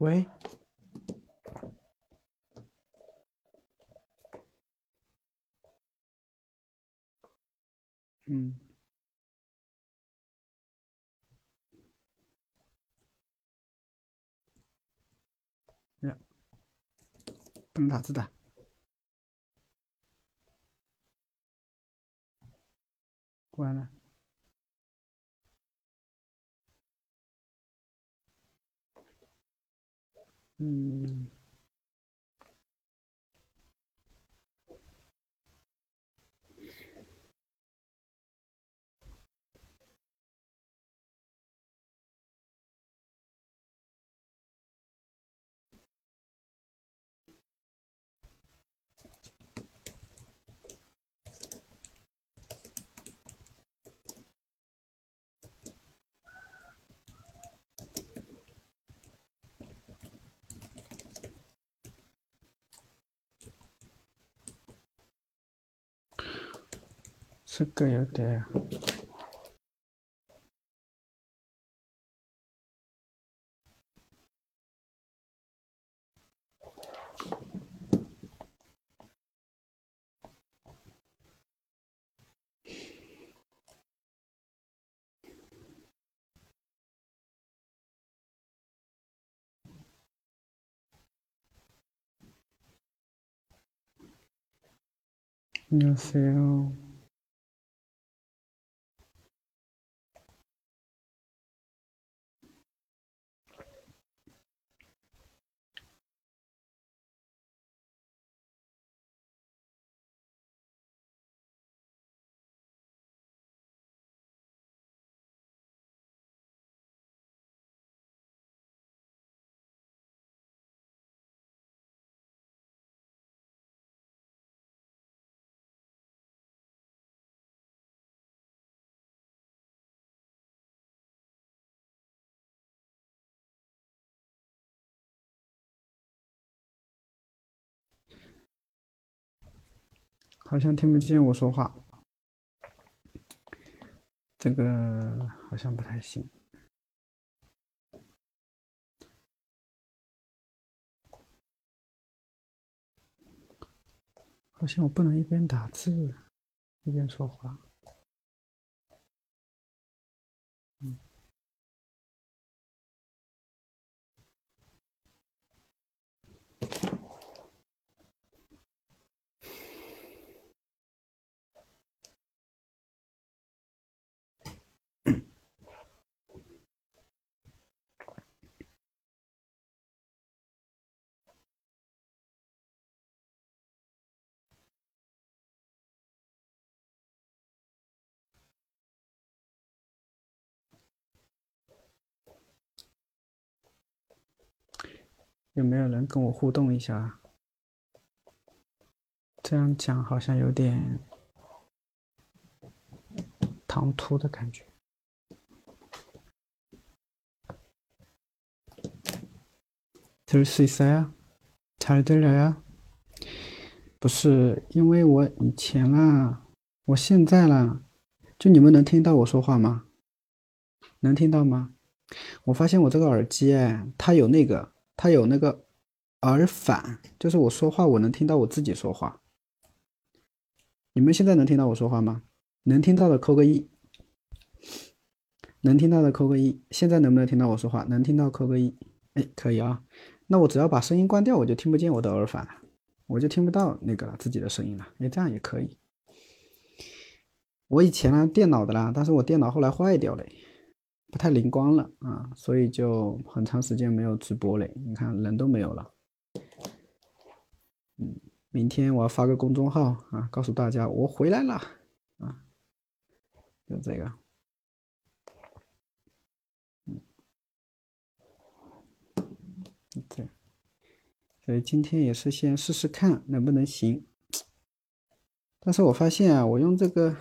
喂，嗯，呀，不能打字的，关了。嗯。这个有点。안녕하세요 好像听不见我说话，这个好像不太行。好像我不能一边打字一边说话。有没有人跟我互动一下？这样讲好像有点唐突的感觉。들수있어요잘들려요不是，因为我以前啊，我现在啦，就你们能听到我说话吗？能听到吗？我发现我这个耳机哎，它有那个。 它有那个耳返，就是我说话我能听到我自己说话。你们现在能听到我说话吗？能听到的扣个一，能听到的扣个一。现在能不能听到我说话？能听到扣个一。哎，可以啊。那我只要把声音关掉，我就听不见我的耳返了，我就听不到那个自己的声音了。哎，这样也可以。我以前呢电脑的啦，但是我电脑后来坏掉了。不太灵光了啊，所以就很长时间没有直播嘞。你看人都没有了。嗯，明天我要发个公众号啊，告诉大家我回来了啊，就这个。嗯，对，所以今天也是先试试看能不能行。但是我发现啊，我用这个。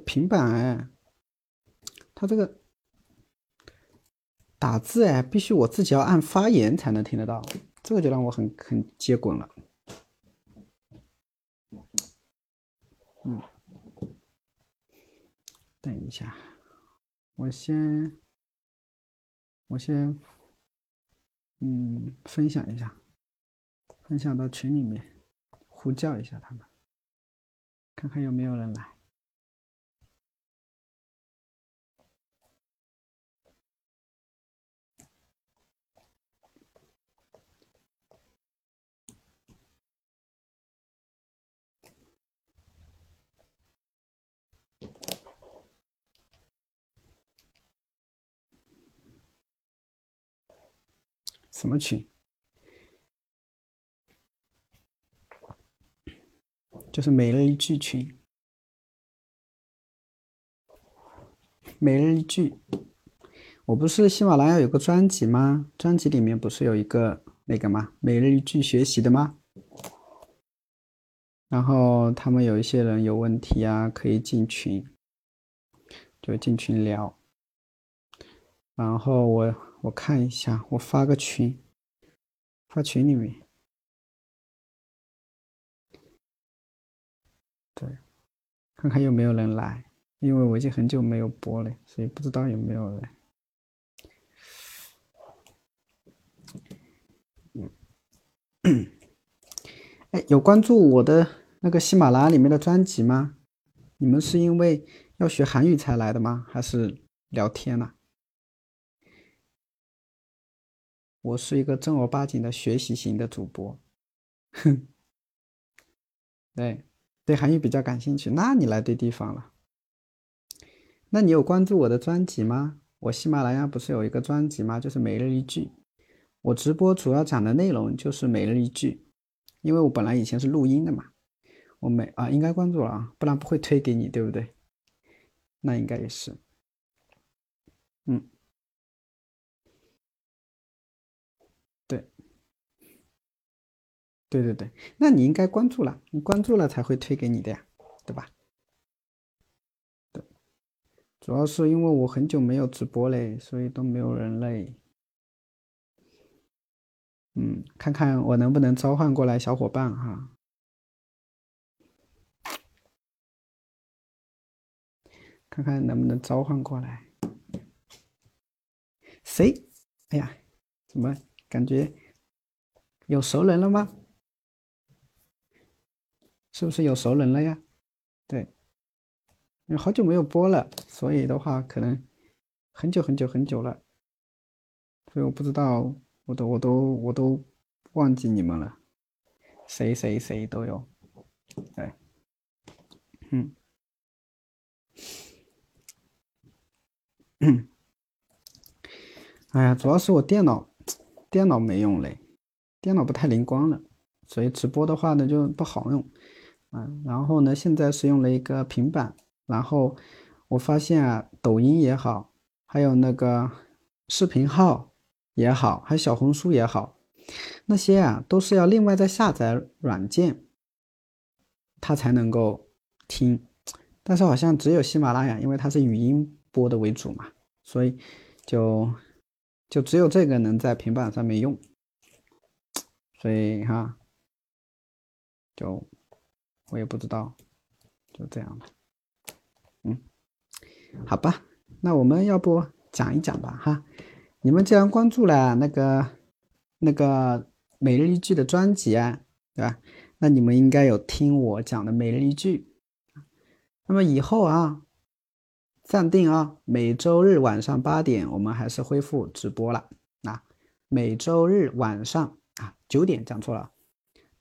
平板哎，它这个打字哎，必须我自己要按发言才能听得到，这个就让我很很接滚了。嗯，等一下，我先，我先，嗯，分享一下，分享到群里面，呼叫一下他们，看看有没有人来。什么群？就是每日一句群。每日一句，我不是喜马拉雅有个专辑吗？专辑里面不是有一个那个吗？每日一句学习的吗？然后他们有一些人有问题啊，可以进群，就进群聊。然后我。我看一下，我发个群，发群里面，对，看看有没有人来，因为我已经很久没有播了，所以不知道有没有人。哎，有关注我的那个喜马拉雅里面的专辑吗？你们是因为要学韩语才来的吗？还是聊天呢？我是一个正儿八经的学习型的主播，哼，对，对韩语比较感兴趣，那你来对地方了。那你有关注我的专辑吗？我喜马拉雅不是有一个专辑吗？就是每日一句。我直播主要讲的内容就是每日一句，因为我本来以前是录音的嘛。我每啊，应该关注了啊，不然不会推给你，对不对？那应该也是，嗯。对对对，那你应该关注了，你关注了才会推给你的呀，对吧？对，主要是因为我很久没有直播嘞，所以都没有人嘞。嗯，看看我能不能召唤过来小伙伴哈，看看能不能召唤过来。谁？哎呀，怎么感觉有熟人了吗？是不是有熟人了呀？对，因为好久没有播了，所以的话可能很久很久很久了，所以我不知道，我都我都我都忘记你们了，谁谁谁都有，对，嗯，嗯，哎呀，主要是我电脑电脑没用嘞，电脑不太灵光了，所以直播的话呢就不好用。嗯，然后呢，现在是用了一个平板，然后我发现啊，抖音也好，还有那个视频号也好，还有小红书也好，那些啊都是要另外再下载软件，它才能够听。但是好像只有喜马拉雅，因为它是语音播的为主嘛，所以就就只有这个能在平板上面用，所以哈，就。我也不知道，就这样吧。嗯，好吧，那我们要不讲一讲吧，哈。你们既然关注了那个那个每日一句的专辑啊，对吧？那你们应该有听我讲的每日一句。那么以后啊，暂定啊，每周日晚上八点，我们还是恢复直播了。啊，每周日晚上啊九点，讲错了。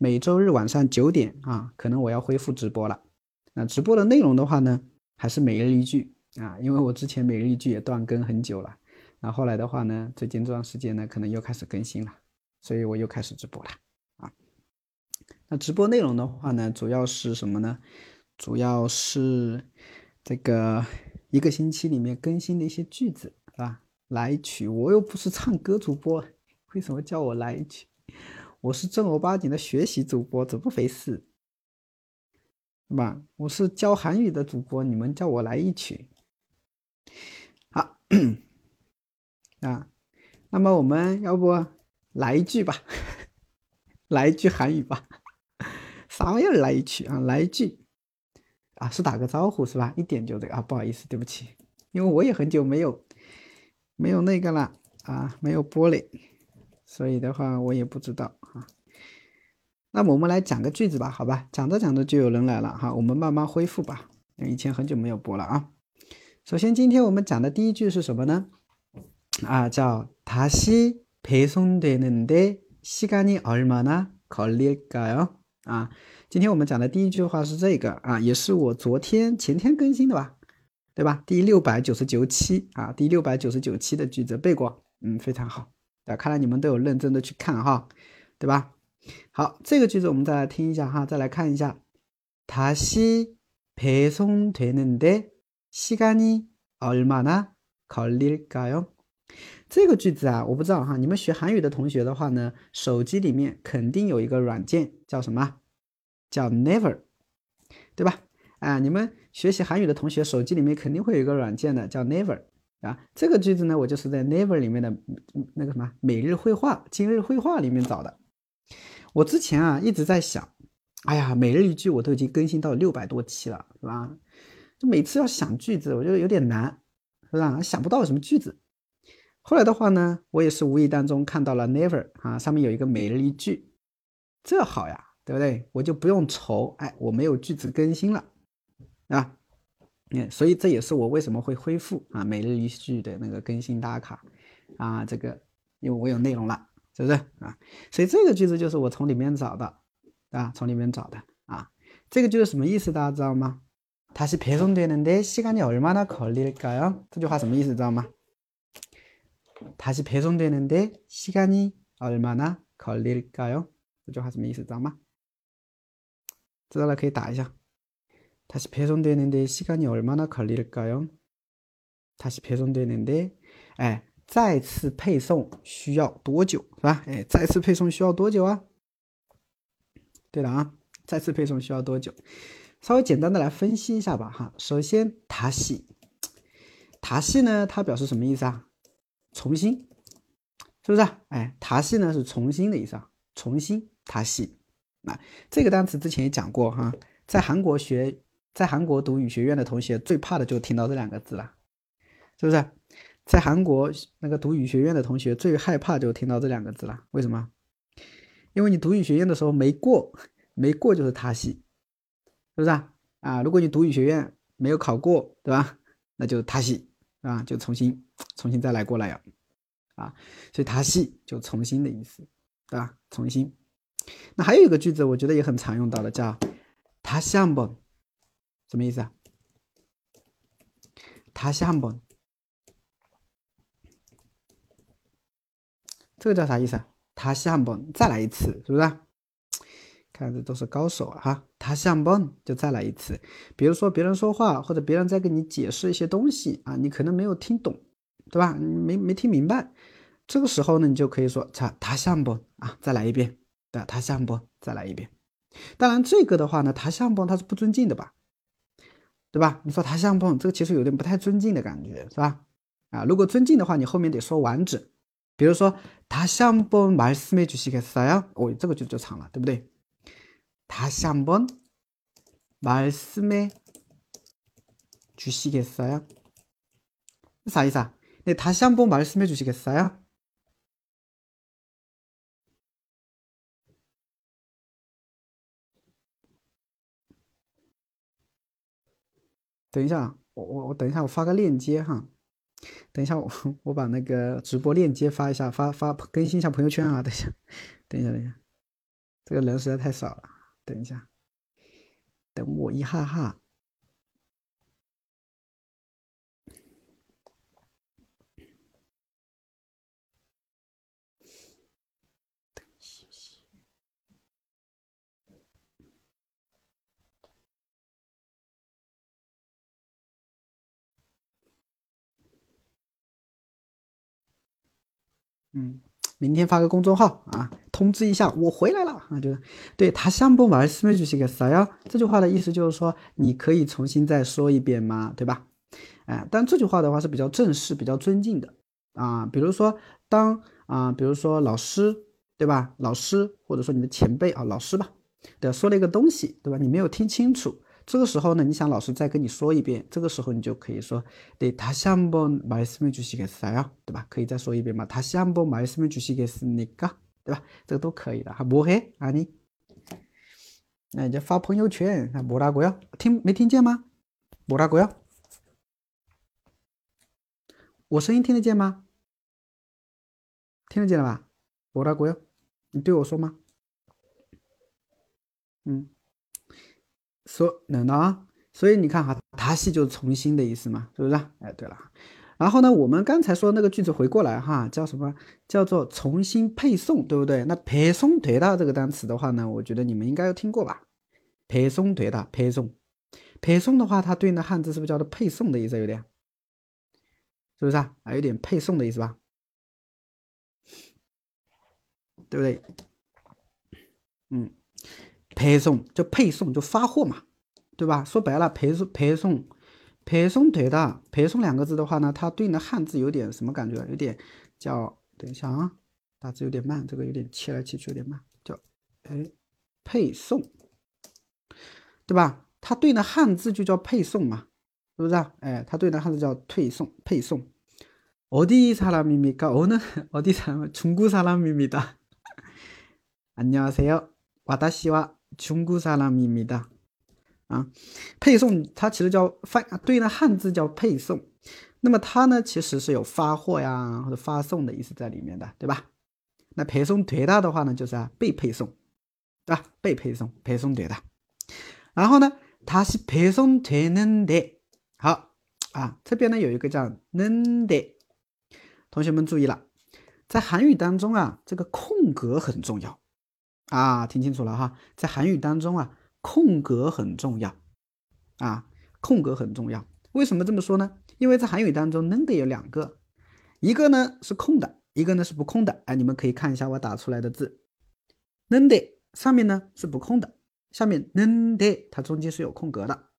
每周日晚上九点啊，可能我要恢复直播了。那直播的内容的话呢，还是每日一句啊，因为我之前每日一句也断更很久了。那后来的话呢，最近这段时间呢，可能又开始更新了，所以我又开始直播了啊。那直播内容的话呢，主要是什么呢？主要是这个一个星期里面更新的一些句子啊，来一曲。我又不是唱歌主播，为什么叫我来一曲？我是正儿八经的学习主播，怎么回事？是吧？我是教韩语的主播，你们叫我来一曲。好 啊，那么我们要不来一句吧？来一句韩语吧？啥玩意儿？来一句啊？来一句啊？是打个招呼是吧？一点就这个啊？不好意思，对不起，因为我也很久没有没有那个了啊，没有玻璃，所以的话我也不知道啊。那么我们来讲个句子吧，好吧？讲着讲着就有人来了哈，我们慢慢恢复吧。以前很久没有播了啊。首先，今天我们讲的第一句是什么呢？啊，叫다시배송되는데시간이얼마나걸릴까 요？ 啊，今天我们讲的第一句话是这个啊，也是我昨天前天更新的吧，对吧？第六百九十九期啊，第六百九十九期的句子背过，嗯，非常好 啊，看来你们都有认真的去看哈，对吧？好，这个句子我们再来听一下哈，再来看一下，다시배송되는데시간이얼마나걸릴까 요？ 这个句子啊，我不知道哈，你们学韩语的同学的话呢，手机里面肯定有一个软件叫什么？叫 Never，对吧？啊，你们学习韩语的同学手机里面肯定会有一个软件的，叫 Never 啊。这个句子呢，我就是在 Never 里面的那个什么每日绘画、今日绘画里面找的。我之前啊一直在想，哎呀，每日一句我都已经更新到六百多期了，是吧？就每次要想句子，我觉得有点难，是吧？想不到什么句子。后来的话呢，我也是无意当中看到了 Never 啊，上面有一个每日一句，这好呀，对不对？我就不用愁，哎，我没有句子更新了，啊，嗯，所以这也是我为什么会恢复啊每日一句的那个更新打卡啊，这个因为我有内容了。是不是啊？所以这个句子就是我从里面找的啊，从里面找的啊。这个句子什么意思？大家知道吗？它是배송되는데시간이얼마나걸릴까 요？ 这句话什么意思？知道吗？它是배송되는데시간이얼마나걸릴까 요？ 这句话什么意思？知道吗？知道了可以打一下。 它是배송되는데시간이얼마나걸릴까 요？ 它是배송되는 데， 哎。再次配送需要多久，是吧？哎，再次配送需要多久啊？对了啊，再次配送需要多久？稍微简单的来分析一下吧，哈。首先，塔西，塔西呢，它表示什么意思啊？重新，是不是？哎，塔西呢是重新的意思啊，重新塔西。那这个单词之前也讲过哈，在韩国学， 在韩国读语学院的同学最怕的就听到这两个字了，是不是？在韩国那个读语学院的同学最害怕就听到这两个字了，为什么？因为你读语学院的时候没过，没过就是他系，是不是啊？啊，如果你读语学院没有考过，对吧？那就他系啊，就重新重新再来过来呀，啊，所以他系就重新的意思，对吧？重新。那还有一个句子，我觉得也很常用到的，叫他한 번， 什么意思啊？他한 번。 这个叫啥意思啊？他한 번， 再来一次，是不是？看这都是高手啊！哈，他한 번， 就再来一次。比如说别人说话，或者别人在跟你解释一些东西啊，你可能没有听懂，对吧？没没听明白，这个时候呢，你就可以说他他한 번， 啊，再来一遍，对吧？他한 번， 再来一遍。当然，这个的话呢，他한 번， 他是不尊敬的吧？ 对吧？你说他한 번， 这个其实有点不太尊敬的感觉，是吧？啊，如果尊敬的话，你后面得说完整。比如说，다시한번말씀해주시겠어 요？ 哦，这个就就长了，对不对？다시한번말씀해주시겠어 요？ 啥意思啊？네다시한번말씀해주시겠어 요？ 等一下，我我我等一下，我发个链接哈。等一下，我 我把那个直播链接发一下，发发更新一下朋友圈啊！等一下，等一下，等一下，这个人实在太少了。等一下，等我一哈哈。嗯，明天发个公众号啊，通知一下我回来了啊，就是对他相不말씀해주시겠어 요？ 这句话的意思就是说，你可以重新再说一遍吗？对吧？哎，但这句话的话是比较正式、比较尊敬的啊。比如说，当啊，比如说老师，对吧？老师或者说你的前辈啊，老师吧，对，说了一个东西，对吧？你没有听清楚， 这个时候呢，你想老师再跟你说一遍，这个时候你就可以说，对，다시한번말씀해주시겠어 요， 对吧？可以再说一遍嘛？다시한번말씀해주시겠습니 까？ 对吧？这个都可以的哈。뭐 해？ 啊你，那你就发朋友圈，那뭐라고 요？ 听没听见吗？뭐라고 요？ 我声音听得见吗？听得见了吧？뭐라고 요？ 你对我说吗？嗯。 说能的啊，所以你看哈，达西就重新的意思嘛，是不是？哎，对了，然后呢，我们刚才说那个句子回过来哈，叫什么？叫做重新配送，对不对？那配送对的这个单词的话呢，我觉得你们应该有听过吧？配送对的，配送，配送的话，它对应的汉字是不是叫做配送的意思？有点，是不是啊？啊，有点配送的意思吧？对不对？嗯。配送就配送就发货嘛，对吧？说白了，配送配送配送对的，配送两个字的话呢，它对应的汉字有点什么感觉？有点叫等一下啊，打字有点慢，这个有点切来切去有点慢，叫哎配送，对吧？它对应的汉字就叫配送嘛，是不是？哎，它对应的汉字叫退送配送。어디사람입니까오늘어디사람중국사람입니다 안녕하세요私は 中国사람입니다啊，配送它其实叫翻对应的汉字叫配送，那么它呢其实是有发货呀或者发送的意思在里面的，对吧？那配送对大的话呢就是啊被配送，对吧？被配送，配送对大。然后呢，它是配送되는 데， 好啊，这边呢有一个叫는 데， 同学们注意了，在韩语当中啊，这个空格很重要。 啊，听清楚了哈，在韩语当中啊，空格很重要啊，空格很重要。为什么这么说呢？因为在韩语当中，n 的有两个，一个呢是空的，一个呢是不空的。哎，你们可以看一下我打出来的字，n 的上面呢是不空的，下面 n 的它中间是有空格的。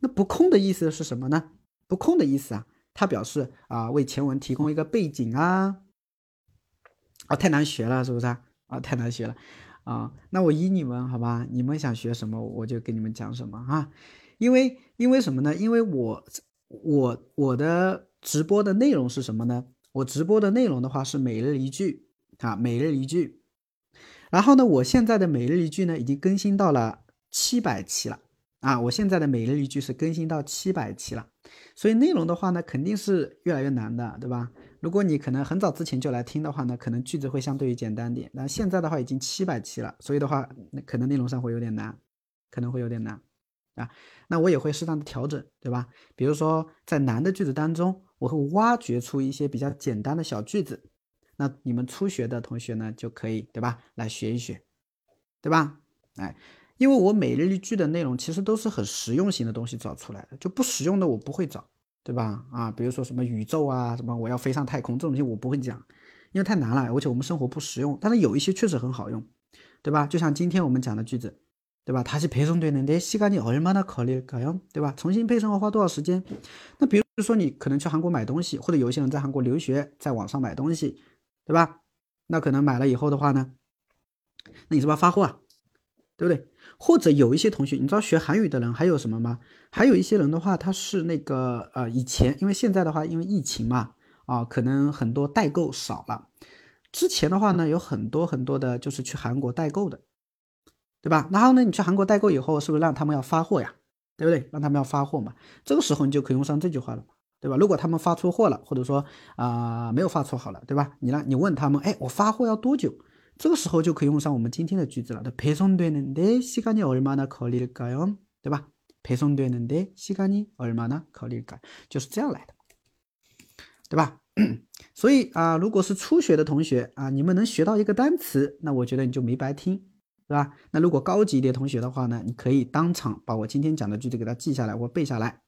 那不空的意思是什么呢？不空的意思啊，它表示啊为前文提供一个背景啊。啊，太难学了，是不是啊？啊，太难学了。啊，那我依你们好吧？你们想学什么，我就给你们讲什么啊。因为因为什么呢？因为我我我的直播的内容是什么呢？我直播的内容的话是每日一句啊，每日一句。然后呢，我现在的每日一句呢已经更新到了七百期了啊。我现在的每日一句是更新到七百期了，所以内容的话呢肯定是越来越难的，对吧？如果你可能很早之前就来听的话呢，可能句子会相对于简单点。那现在的话已经七百期了，所以的话，那可能内容上会有点难，可能会有点难啊。那我也会适当的调整，对吧？比如说在难的句子当中，我会挖掘出一些比较简单的小句子。那你们初学的同学呢，就可以对吧？来学一学，对吧？哎，因为我每日一句的内容其实都是很实用型的东西找出来的，就不实用的我不会找。对吧？啊，比如说什么宇宙啊，什么我要飞上太空这种东西我不会讲，因为太难了，而且我们生活不实用。但是有一些确实很好用，对吧？就像今天我们讲的句子，对吧？它是配送对的，那西干你얼마나걸릴까 요？ 对吧？重新配送要花多少时间？那比如说你可能去韩国买东西，或者有一些人在韩国留学，在网上买东西，对吧？那可能买了以后的话呢，那你是不是要发货啊？对不对？ 或者有一些同学，你知道学韩语的人还有什么吗？还有一些人的话，他是那个呃，以前因为现在的话，因为疫情嘛，啊，可能很多代购少了。之前的话呢，有很多很多的，就是去韩国代购的，对吧？然后呢，你去韩国代购以后，是不是让他们要发货呀？对不对？让他们要发货嘛。这个时候你就可以用上这句话了，对吧？如果他们发错货了，或者说啊没有发错好了，对吧？你让你问他们，哎，我发货要多久？这个时候就可以用上我们今天的句子了。的配送되는데시간이얼마나걸릴까 요？ 对吧？配送되는데시간이얼마나걸릴까就是这样来的，对吧？所以啊，如果是初学的同学啊，你们能学到一个单词，那我觉得你就没白听，对吧？那如果高级一点同学的话呢，你可以当场把我今天讲的句子给它记下来或背下来，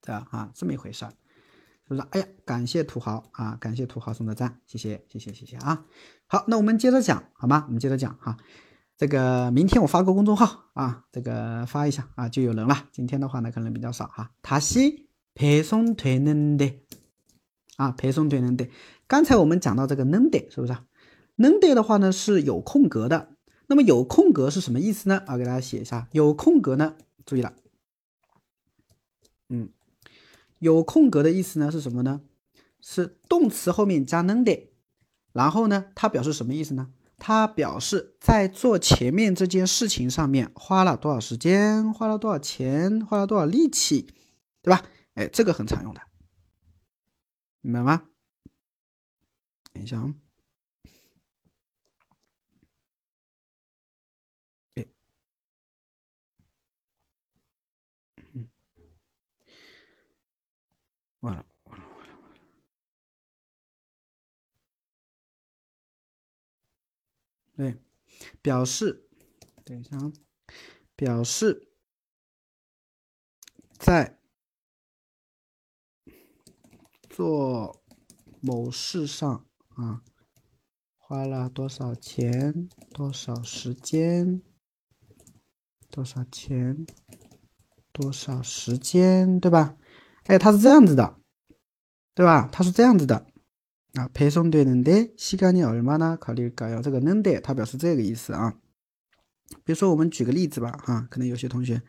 这样啊，这么一回事儿。 是不是？哎呀，感谢土豪啊！感谢土豪送的赞，谢谢，谢谢，谢谢啊！好，那我们接着讲，好吗？我们接着讲哈。这个明天我发个公众号啊，这个发一下啊，就有人了。今天的话呢，可能比较少哈。다시배송되는 데， 啊，배송되는 데。 刚才我们讲到这个는 데， 是不是？는 데的话呢是有空格的。那么有空格是什么意思呢？啊，给大家写一下，有空格呢， 注意了，嗯， 有空格的意思呢是什么呢？是动词后面加能的，然后呢，它表示什么意思呢？它表示在做前面这件事情上面花了多少时间，花了多少钱，花了多少力气，对吧？哎，这个很常用的，明白吗？等一下啊。了，完了，完了，完了。对，表示，等一下啊，表示在做某事上啊，花了多少钱，多少时间，多少钱，多少时间，对吧？哎，它是这样子的，对吧？它是这样子的啊。配送되는데시간이얼마나걸릴까 요？ 这个는데它表示这个意思啊。比如说，我们举个例子吧，哈，可能有些同学，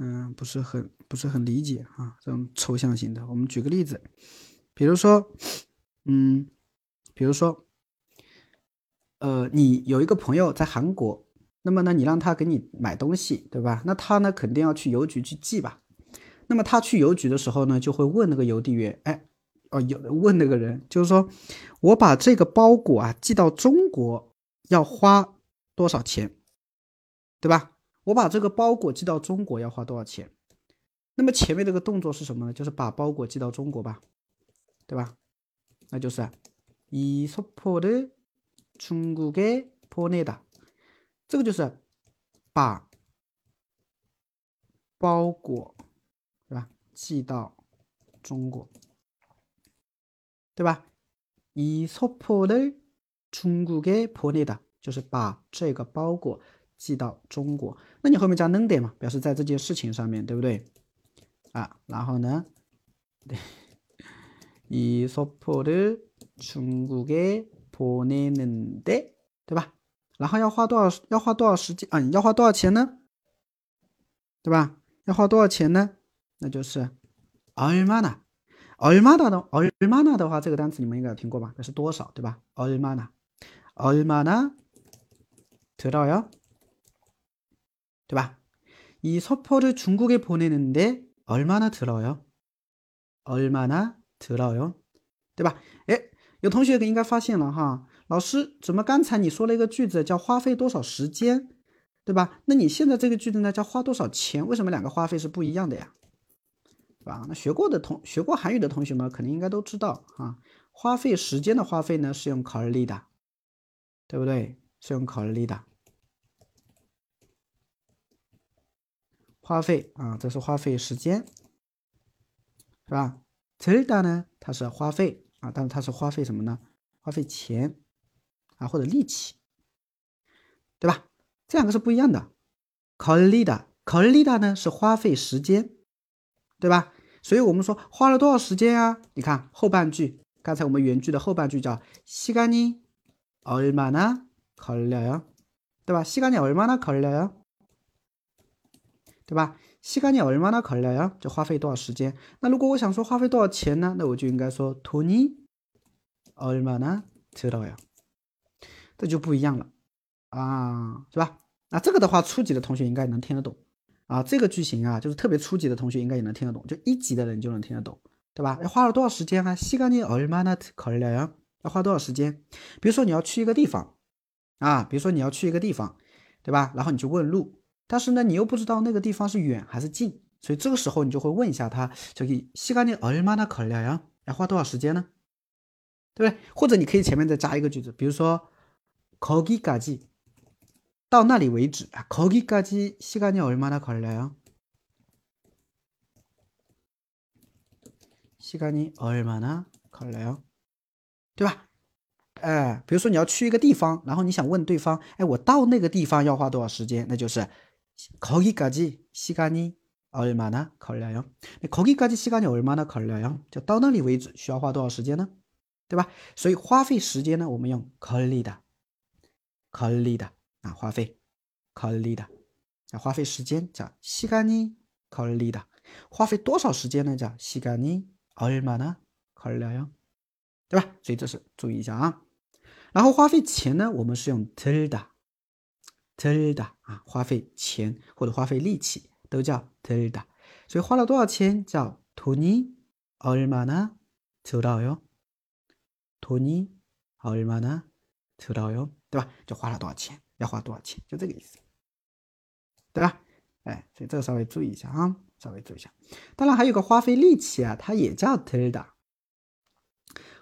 嗯，不是很不是很理解啊，这种抽象型的。我们举个例子，比如说，嗯，比如说，呃，你有一个朋友在韩国，那么呢，你让他给你买东西，对吧？那他呢，肯定要去邮局去寄吧。 那么他去邮局的时候呢，就会问那个邮递员，哎，哦，有问那个人，就是说我把这个包裹啊寄到中国要花多少钱，对吧？我把这个包裹寄到中国要花多少钱？那么前面这个动作是什么呢？就是把包裹寄到中国吧，对吧？那就是이소포를중국에보내 다， 这个就是把包裹。 寄到中国，对吧？이소포를중국에보내 다， 就是把这个包裹寄到中国。那你后面加는데嘛，表示在这件事情上面对不对？啊，然后呢，이소포를중국에보내는 데， 对吧？然后要花多少？要花多少时间啊？要花多少钱呢？对吧？要花多少钱呢？ 那就是얼마 나， 얼마나的얼마나的话，这个单词你们应该有听过吧？那是多少，对吧？얼마 나， 얼마나들어 요， 对吧？이소포를중국에보내는데얼마나들어 요？ 얼마나들어 요？ 对吧？哎，有同学应该发现了哈，老师怎么刚才你说了一个句子叫花费多少时间，对吧？那你现在这个句子呢叫花多少钱？为什么两个花费是不一样的呀？ 啊，那学过的同学过韩语的同学们肯定应该都知道啊，花费时间的花费呢是用考日历的，对不对？是用考日历的。花费啊，这是花费时间，是吧？들 다呢，它是花费啊，但是它是花费什么呢？花费钱啊或者力气，对吧？这两个是不一样的。考日历的，考日历的呢是花费时间，对吧？所以我们说花了多少时间啊？你看后半句，刚才我们原句的后半句叫시간이얼마나걸려 요， 对吧？시간이얼마나걸려 요， 对吧？시간이얼마나걸려 요， 就花费多少时间？那如果我想说花费多少钱呢？那我就应该说돈이얼마나들어 요， 这就不一样了啊，是吧？那这个的话，初级的同学应该能听得懂。 啊，这个句型啊，就是特别初级的同学应该也能听得懂，就一级的人就能听得懂，对吧？要花了多少时间啊？시간이얼마나걸려 요？ 要花多少时间？比如说你要去一个地方啊，比如说你要去一个地方，对吧？然后你就问路，但是呢，你又不知道那个地方是远还是近，所以这个时候你就会问一下他，就이시간이얼마나걸려 요？ 要花多少时间呢？对不对？或者你可以前面再加一个句子，比如说거기까 지。 到那里为止啊，거기까지시간이얼마나걸려 요？ 시간이얼마나걸려 요？ 对吧？哎，比如说你要去一个地方，然后你想问对方，哎，我到那个地方要花多少时间？那就是거기까지시간이얼마나걸려 요？ 那거기까지시간이얼마나걸려 요？ 就到那里为止需要花多少时间呢？对吧？所以花费时间呢，我们用걸리 다， 걸리 다。 啊，花费，考虑的， 花费时间叫시간이걸리 다， 花费多少时间呢？叫시간이얼마나걸려 요， 对吧？所以这是注意一下啊。然后花费钱呢，我们是用들 다， 들 다， 啊，花费钱或者花费力气都叫들 다。 所以花了多少钱叫돈이얼마나들어 요， 돈이얼마나들어 요， 对吧？就花了多少钱， 要花多少钱，就这个意思。对吧？哎，所以这个稍微注意一下啊，稍微注意一下。当然还有个花费力气啊，它也叫 TIRDA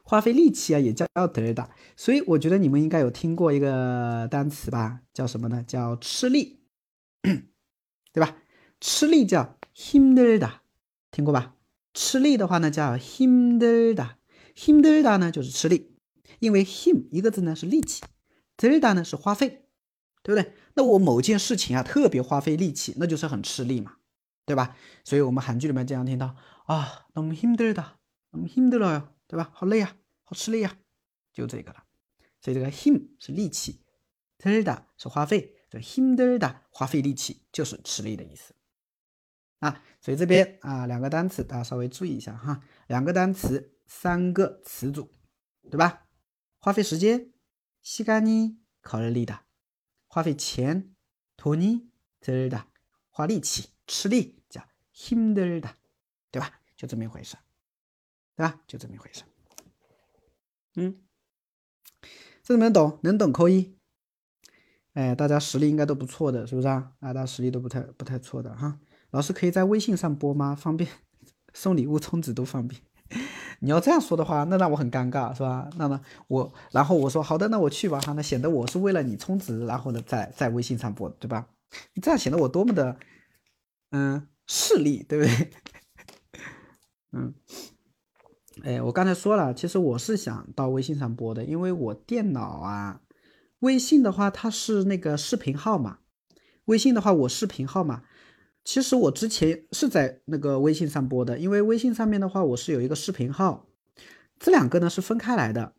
花费力气啊，也叫 TIRDA 所以我觉得你们应该有听过一个单词吧，叫什么呢？叫吃力。对吧？吃力叫 Hinderda 听过吧？吃力的话呢，叫 Hinderda，Hinderda 呢就是吃力，因为 him 一个字呢是力气，TIRDA 呢是花费。对不对？那我某件事情啊，特别花费力气，那就是很吃力嘛，对吧？所以我们韩剧里面经常听到啊，那么힘들 다， 那么힘들 어， 对吧？好累啊，好吃力啊，就这个了。所以这个힘是力气，들다是花费，这힘들다花费力气就是吃力的意思啊。所以这边啊，两个单词大家稍微注意一下哈，两个单词，三个词组，对吧？花费时间，시간이걸리 다。 花费钱，돈이들 다； 花力气、吃力叫힘들 다， 对吧？就这么一回事，对吧？就这么一回事。嗯，这能懂？能懂扣一。哎，大家实力应该都不错的，是不是啊？啊，大家实力都不太不太错的哈。老师可以在微信上播吗？方便送礼物、充值都方便。 你要这样说的话，那让我很尴尬，是吧？那么我，然后我说好的，那我去吧，哈，那显得我是为了你充值，然后呢，在在微信上播，对吧？你这样显得我多么的，嗯，势利，对不对？嗯，哎，我刚才说了，其实我是想到微信上播的，因为我电脑啊，微信的话它是那个视频号嘛，微信的话我视频号嘛。其实我之前是在那个微信上播的，因为微信上面的话，我是有一个视频号，这两个呢是分开来的。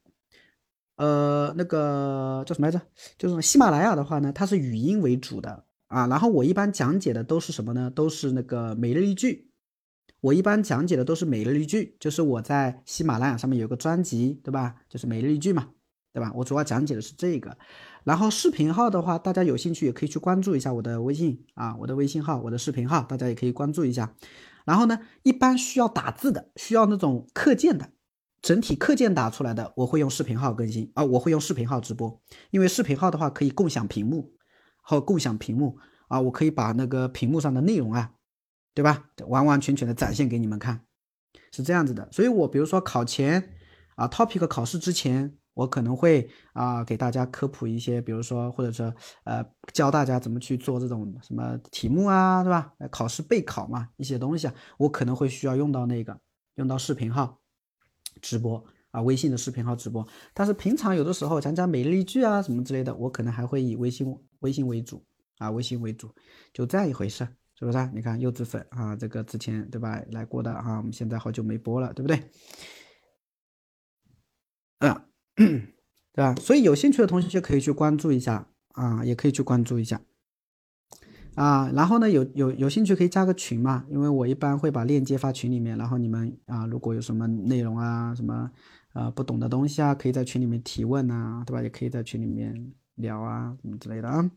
呃，那个叫什么来着？就是喜马拉雅的话呢，它是语音为主的啊。然后我一般讲解的都是什么呢？都是那个每日一句。我一般讲解的都是每日一句，就是我在喜马拉雅上面有个专辑，对吧？就是每日一句嘛，对吧？我主要讲解的是这个。然后视频号的话，大家有兴趣也可以去关注一下我的微信啊，我的微信号，我的视频号，大家也可以关注一下。然后呢，一般需要打字的，需要那种课件的，整体课件打出来的，我会用视频号更新啊，我会用视频号直播，因为视频号的话可以共享屏幕和共享屏幕啊，我可以把那个屏幕上的内容啊，对吧，完完全全的展现给你们看，是这样子的。所以我比如说考前啊，topic 考试之前。我可能会啊给大家科普一些，比如说或者说呃教大家怎么去做这种什么题目啊，对吧？考试备考嘛，一些东西啊，我可能会需要用到那个用到视频号直播啊，微信的视频号直播。但是平常有的时候讲讲每日一句啊什么之类的，我可能还会以微信微信为主啊，微信为主，就这样一回事，是不是？你看柚子粉啊，这个之前对吧来过的啊，我们现在好久没播了，对不对？嗯。对吧？所以有兴趣的同学就可以去关注一下啊，也可以去关注一下啊。然后呢，有有有兴趣可以加个群嘛，因为我一般会把链接发群里面，然后你们啊，如果有什么内容啊，什么啊不懂的东西啊，可以在群里面提问啊，对吧？也可以在群里面聊啊，什么之类的啊。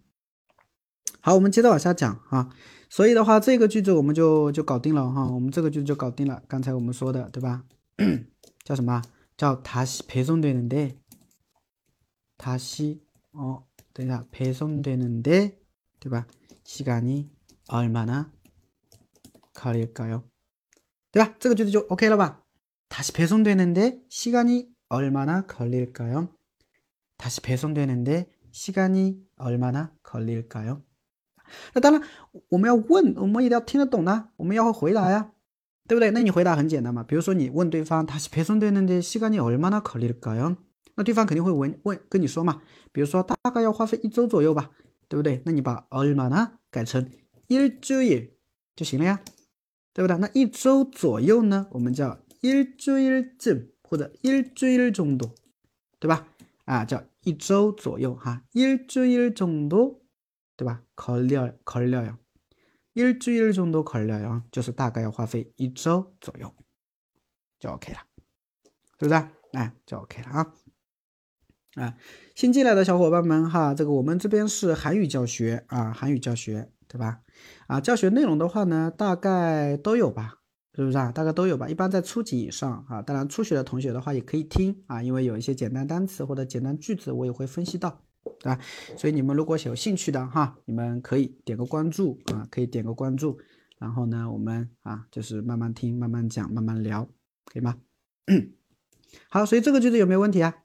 好，我们接着往下讲啊。所以的话，这个句子我们就就搞定了哈，我们这个句子就搞定了。刚才我们说的，对吧？叫什么？ 叫다시배송되는데다시哦，等一下，배송되는 데， 对吧？시간이얼마나걸릴까 요？ 对吧？这个句子就 OK 了吧？다시배송되는데시간이얼마나걸릴까 요？ 다시배송되는데시간이얼마나걸릴까 요？ 那当然，我们要问，我们一定要听得懂呢，我们要会回答呀。 对不对？那你回答很简单嘛。比如说你问对方，他是配送되는데시간이얼마나걸릴까 요？ 那对方肯定会问问跟你说嘛。比如说大概要花费一周左右吧，对不对？那你把얼마나改成일주일就行了呀，对不对？那一周左右呢，我们叫일주일쯤或者일주일정 도， 对吧？啊，叫一周左右哈，일주일정 도， 对吧？걸려걸려 요， 일주일정도걸려요就是大概要花费一周左右，就 OK 了，是不是？哎，就 OK 了啊。啊，新进来的小伙伴们哈，这个我们这边是韩语教学啊，韩语教学，对吧？啊，教学内容的话呢，大概都有吧，是不是啊？大概都有吧。一般在初级以上啊，当然初学的同学的话也可以听啊，因为有一些简单单词或者简单句子我也会分析到， 对吧？所以你们如果有兴趣的哈，你们可以点个关注啊，可以点个关注，然后呢，我们啊就是慢慢听、慢慢讲、慢慢聊，可以吗？好，所以这个句子有没有问题啊？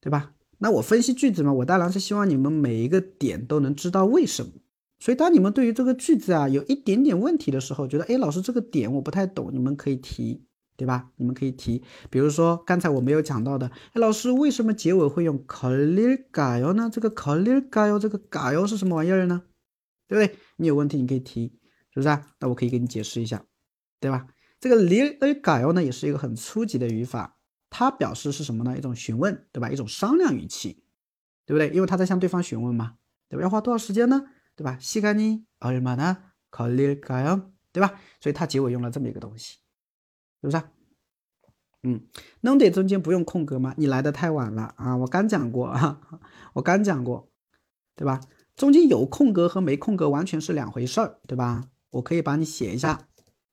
对吧？那我分析句子嘛，我当然是希望你们每一个点都能知道为什么。所以当你们对于这个句子啊有一点点问题的时候，觉得哎老师这个点我不太懂，你们可以提，对吧？你们可以提，比如说刚才我没有讲到的，哎老师为什么结尾会用 collir gayo 呢？这个 collir gayo 这个 gayo 是什么玩意儿呢？对不对？你有问题你可以提，是不是啊？那我可以给你解释一下，对吧？这个 lir gayo 呢也是一个很初级的语法。它表示是什么呢？一种询问，对吧？一种商量语气，对不对？因为他在向对方询问嘛，对吧？要花多少时间呢？对吧？시간이얼마나걸릴까 요？ 对吧？所以它结尾用了这么一个东西， 是不是？嗯，能得中间不用空格吗？你来的太晚了啊！我刚讲过啊，我刚讲过，对吧？中间有空格和没空格完全是两回事儿，对吧？我可以帮你写一下，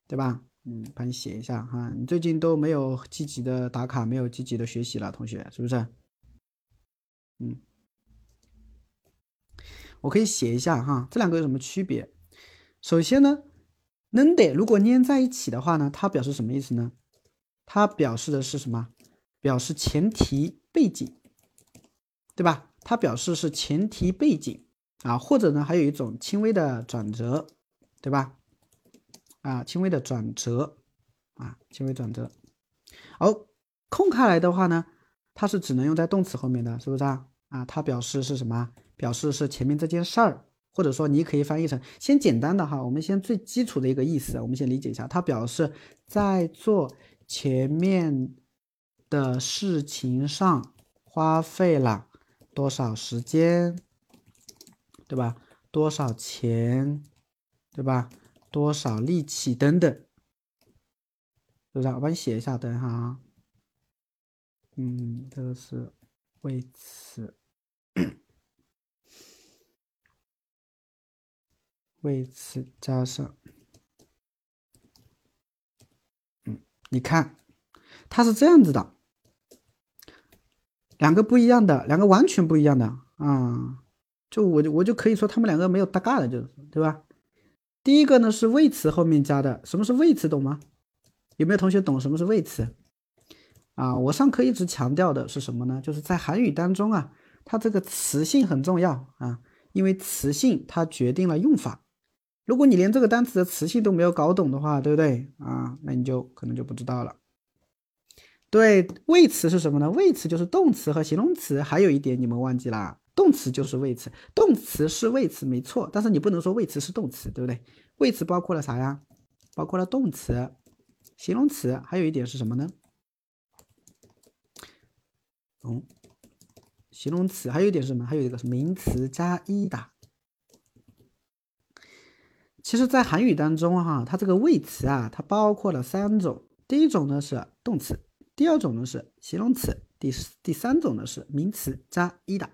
对吧？嗯，帮你写一下哈。你最近都没有积极的打卡，没有积极的学习了，同学是不是？嗯，我可以写一下哈。这两个有什么区别？首先呢，能得如果粘在一起的话呢，它表示什么意思呢？它表示的是什么？表示前提背景，对吧？它表示是前提背景啊，或者呢，还有一种轻微的转折，对吧？啊，轻微的转折，啊，轻微转折。而空开来的话呢，它是只能用在动词后面的，是不是啊？啊，它表示是什么？表示是前面这件事儿，或者说你可以翻译成，先简单的哈，我们先最基础的一个意思，我们先理解一下，它表示在做前面的事情上花费了多少时间，对吧？多少钱，对吧？多少力气等等，是不是？我帮你写一下，等一下啊。嗯，这个是为此，为此加上，嗯，你看，它是这样子的，两个不一样的，两个完全不一样的啊。就我就我就可以说他们两个没有搭嘎的，就是对吧？第一个呢是谓词后面加的，什么是谓词懂吗？有没有同学懂什么是谓词？啊，我上课一直强调的是什么呢？就是在韩语当中啊，它这个词性很重要啊，因为词性它决定了用法。如果你连这个单词的词性都没有搞懂的话，对不对啊？那你就可能就不知道了。对，谓词是什么呢？谓词就是动词和形容词。还有一点你们忘记了。动词就是谓词，动词是谓词没错，但是你不能说谓词是动词，对不对？谓词包括了啥呀？包括了动词、形容词，还有一点是什么呢？嗯，形容词还有一点是什么？还有一个是名词加一的。其实，在韩语当中哈，它这个谓词啊，它包括了三种，第一种呢是动词，第二种呢是形容词，第第三种呢是名词加一的。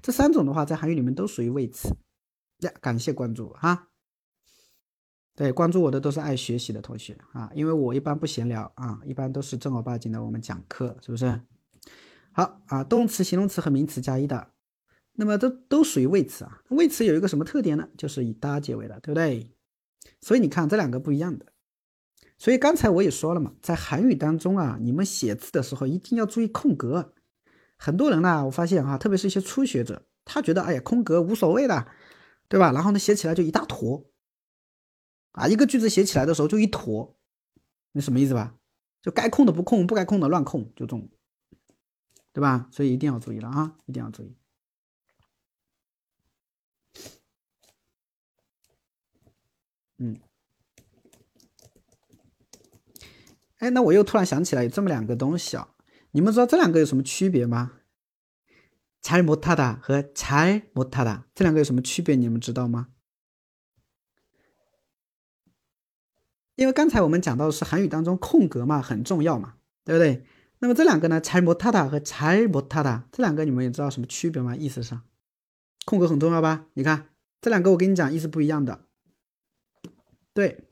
这三种的话，在韩语里面都属于谓词。呀，感谢关注哈。对，关注我的都是爱学习的同学啊，因为我一般不闲聊啊，一般都是正儿八经的我们讲课，是不是？好啊，动词、形容词和名词加一的，那么都都属于谓词啊。谓词有一个什么特点呢？就是以哒结尾的，对不对？所以你看这两个不一样的。所以刚才我也说了嘛，在韩语当中啊，你们写字的时候一定要注意空格。很多人呢，我发现哈，特别是一些初学者，他觉得哎呀，空格无所谓的，对吧？然后呢，写起来就一大坨，啊，一个句子写起来的时候就一坨，你什么意思吧？就该空的不空，不该空的乱空，就这种，对吧？所以一定要注意了啊，一定要注意。嗯，哎，那我又突然想起来有这么两个东西啊。你们知道这两个有什么区别吗？잘못하다和잘못하다这两个有什么区别？你们知道吗？ 因为刚才我们讲到的是韩语当中空格嘛，很重要嘛，对不对？那么这两个呢，잘못하다和잘못하다这两个你们也知道什么区别吗？意思上，空格很重要吧？你看这两个，我跟你讲，意思不一样的。 对，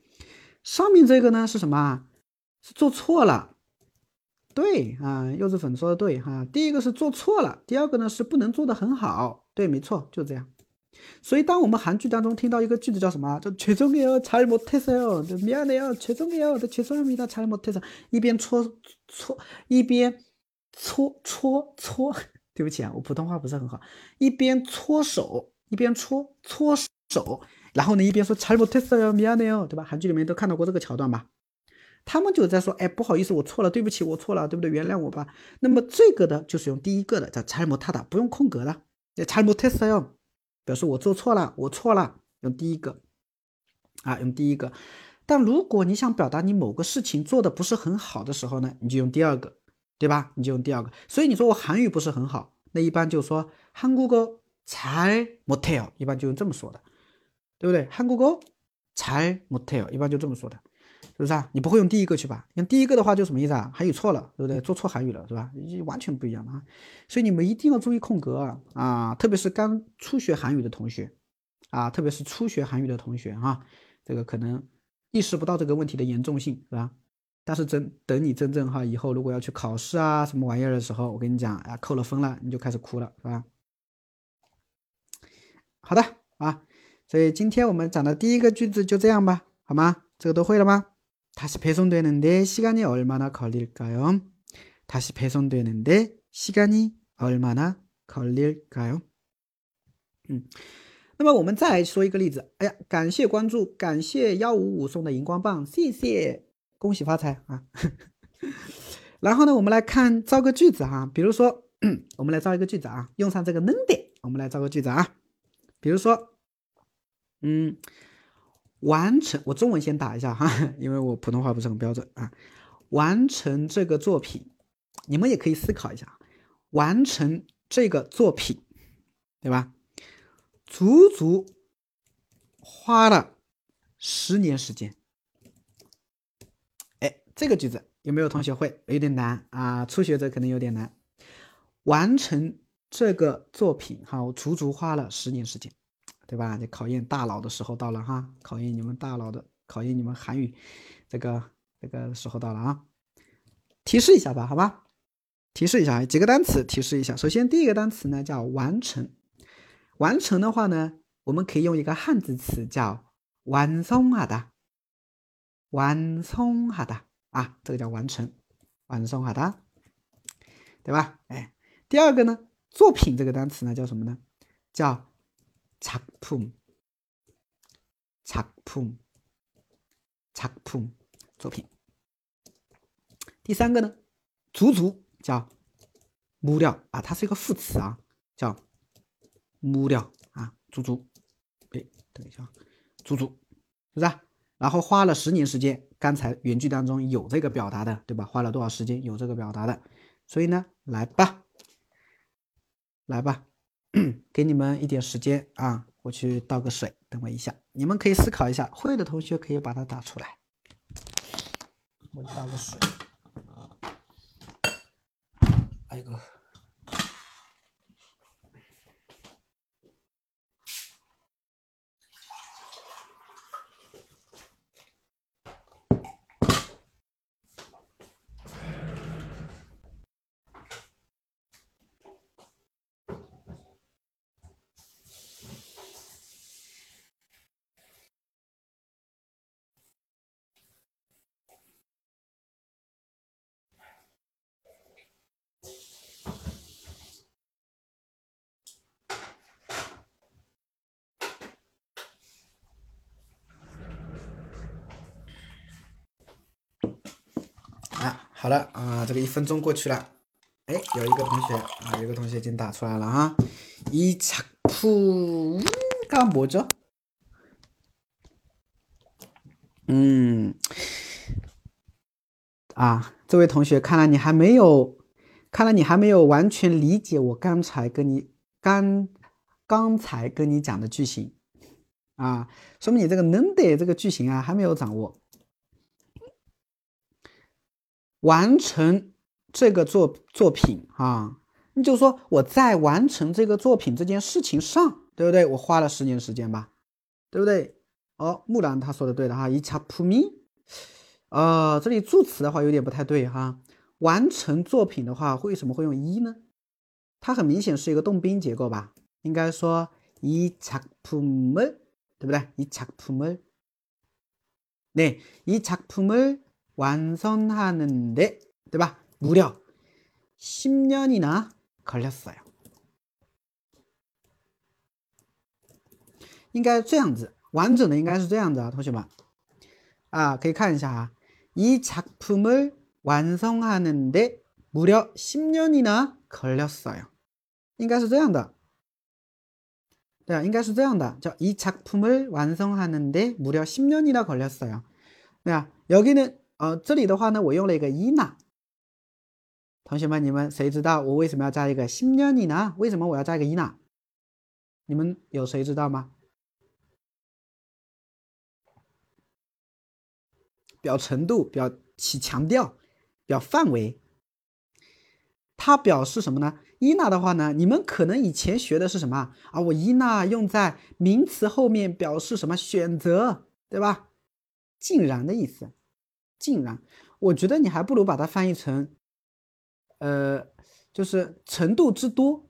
上面这个呢是什么啊？是做错了。对啊，柚子粉说的对哈。第一个是做错了，第二个呢是不能做的很好。对，没错，就这样。所以当我们韩剧当中听到一个句子叫什么？叫죄송해요잘못했어 요。 미안해 요， 죄송해 요， 죄송합니다잘못했 어。 一边搓搓，一边搓搓搓。对不起啊，我普通话不是很好。一边搓手，一边搓搓手， 然后呢一边说잘못했어 요， 미안해 요， 对吧？韩剧里面都看到过这个桥段吧？他们就在说，哎，不好意思，我错了，对不起，我错了，对不对？原谅我吧。那么这个的就是用第一个的，叫잘못하다不用空格的，잘못했어 요， 表示我做错了，我错了，用第一个，啊，用第一个。但如果你想表达你某个事情做的不是很好的时候呢，你就用第二个，对吧？你就用第二个。所以你说我韩语不是很好，那一般就说한국어잘못해 요， 一般就用这么说的， 对不对？한국어잘못해 요， 一般就这么说的。是不是啊？你不会用第一个去吧？用第一个的话就什么意思啊？韩语错了，对不对？做错韩语了，是吧？完全不一样啊！所以你们一定要注意空格啊！啊，特别是刚初学韩语的同学啊，特别是初学韩语的同学哈，这个可能意识不到这个问题的严重性，是吧？但是真等你真正哈以后如果要去考试啊什么玩意儿的时候，我跟你讲啊，扣了分了你就开始哭了，是吧？好的啊， 所以今天我们讲的第一个句子就这样吧，好吗？这个都会了吗？ 다시 배송되는데 시간이 얼마나 걸릴까요? 다시 배송되는데 시간이 얼마나 걸릴까요? 嗯，那么我们再来说一个例子。哎呀，感谢关注，感谢幺五五送的荧光棒，谢谢，恭喜发财啊！然后呢，我们来看造个句子啊，比如说，我们来造一个句子啊，用上这个 嗯完成，我中文先打一下哈，因为我普通话不是很标准啊。完成这个作品，你们也可以思考一下，完成这个作品，对吧？足足花了十年时间。哎，这个句子有没有同学会？有点难啊，初学者可能有点难。完成这个作品，哈，我足足花了十年时间。对吧？这考验大脑的时候到了哈，考验你们大脑的，考验你们韩语，这个这个时候到了啊。提示一下吧，好吧？提示一下几个单词，提示一下。首先第一个单词呢叫完成，完成的话呢，我们可以用一个汉字词叫完성하 다， 完성하 다， 啊，这个叫完成，完성하 다， 对吧？哎，第二个呢，作品这个单词呢叫什么呢？叫。 작품작품작품作品。第三个呢，足足叫木料啊，它是一个副词啊，叫木料啊，足足。哎，等一下，足足是不是？然后花了十年时间，刚才原句当中有这个表达的，对吧？花了多少时间？有这个表达的，所以呢，来吧，来吧。 给你们一点时间啊，我去倒个水，等我一下。你们可以思考一下，会的同学可以把它打出来。我去倒个水。哎呦！好了啊，这个一分钟过去了，哎，有一个同学啊，有一个同学已经打出来了啊。一작품干么着？嗯，啊，这位同学，看来你还没有，看来你还没有完全理解我刚才跟你刚刚才跟你讲的句型啊，说明你这个能得这个句型啊还没有掌握。完成这个作作品啊。你就说我在完成这个作品这件事情上对不对？我花了十年时间吧对不对？哦木兰他说的对的哈一恰扑咪啊这里助词的话有点不太对哈。完成作品的话为什么会用一呢？它很明显是一个动宾结构吧应该说一恰扑咪对不对？一恰扑咪那一恰품을 완성하는 데， 对吧？무려10년이나걸렸어 요。 应该这样子。完整的应该是这样子啊，同学们，啊，可以看一下啊，이작품을완성하는데무려10년이나걸렸어 요， 应该是这样的，对啊，应该是这样的，叫이작품을완성하는데무려10년이나걸렸어 요， 对啊，여기는 呃，这里的话呢，我用了一个伊娜。同学们，你们谁知道我为什么要加一个新疆你呢？为什么我要加一个伊娜？你们有谁知道吗？表程度，表起强调，表范围。它表示什么呢？伊娜的话呢？你们可能以前学的是什么啊？我伊娜用在名词后面表示什么选择，对吧？竟然的意思。竟然，我觉得你还不如把它翻译成，呃，就是程度之多。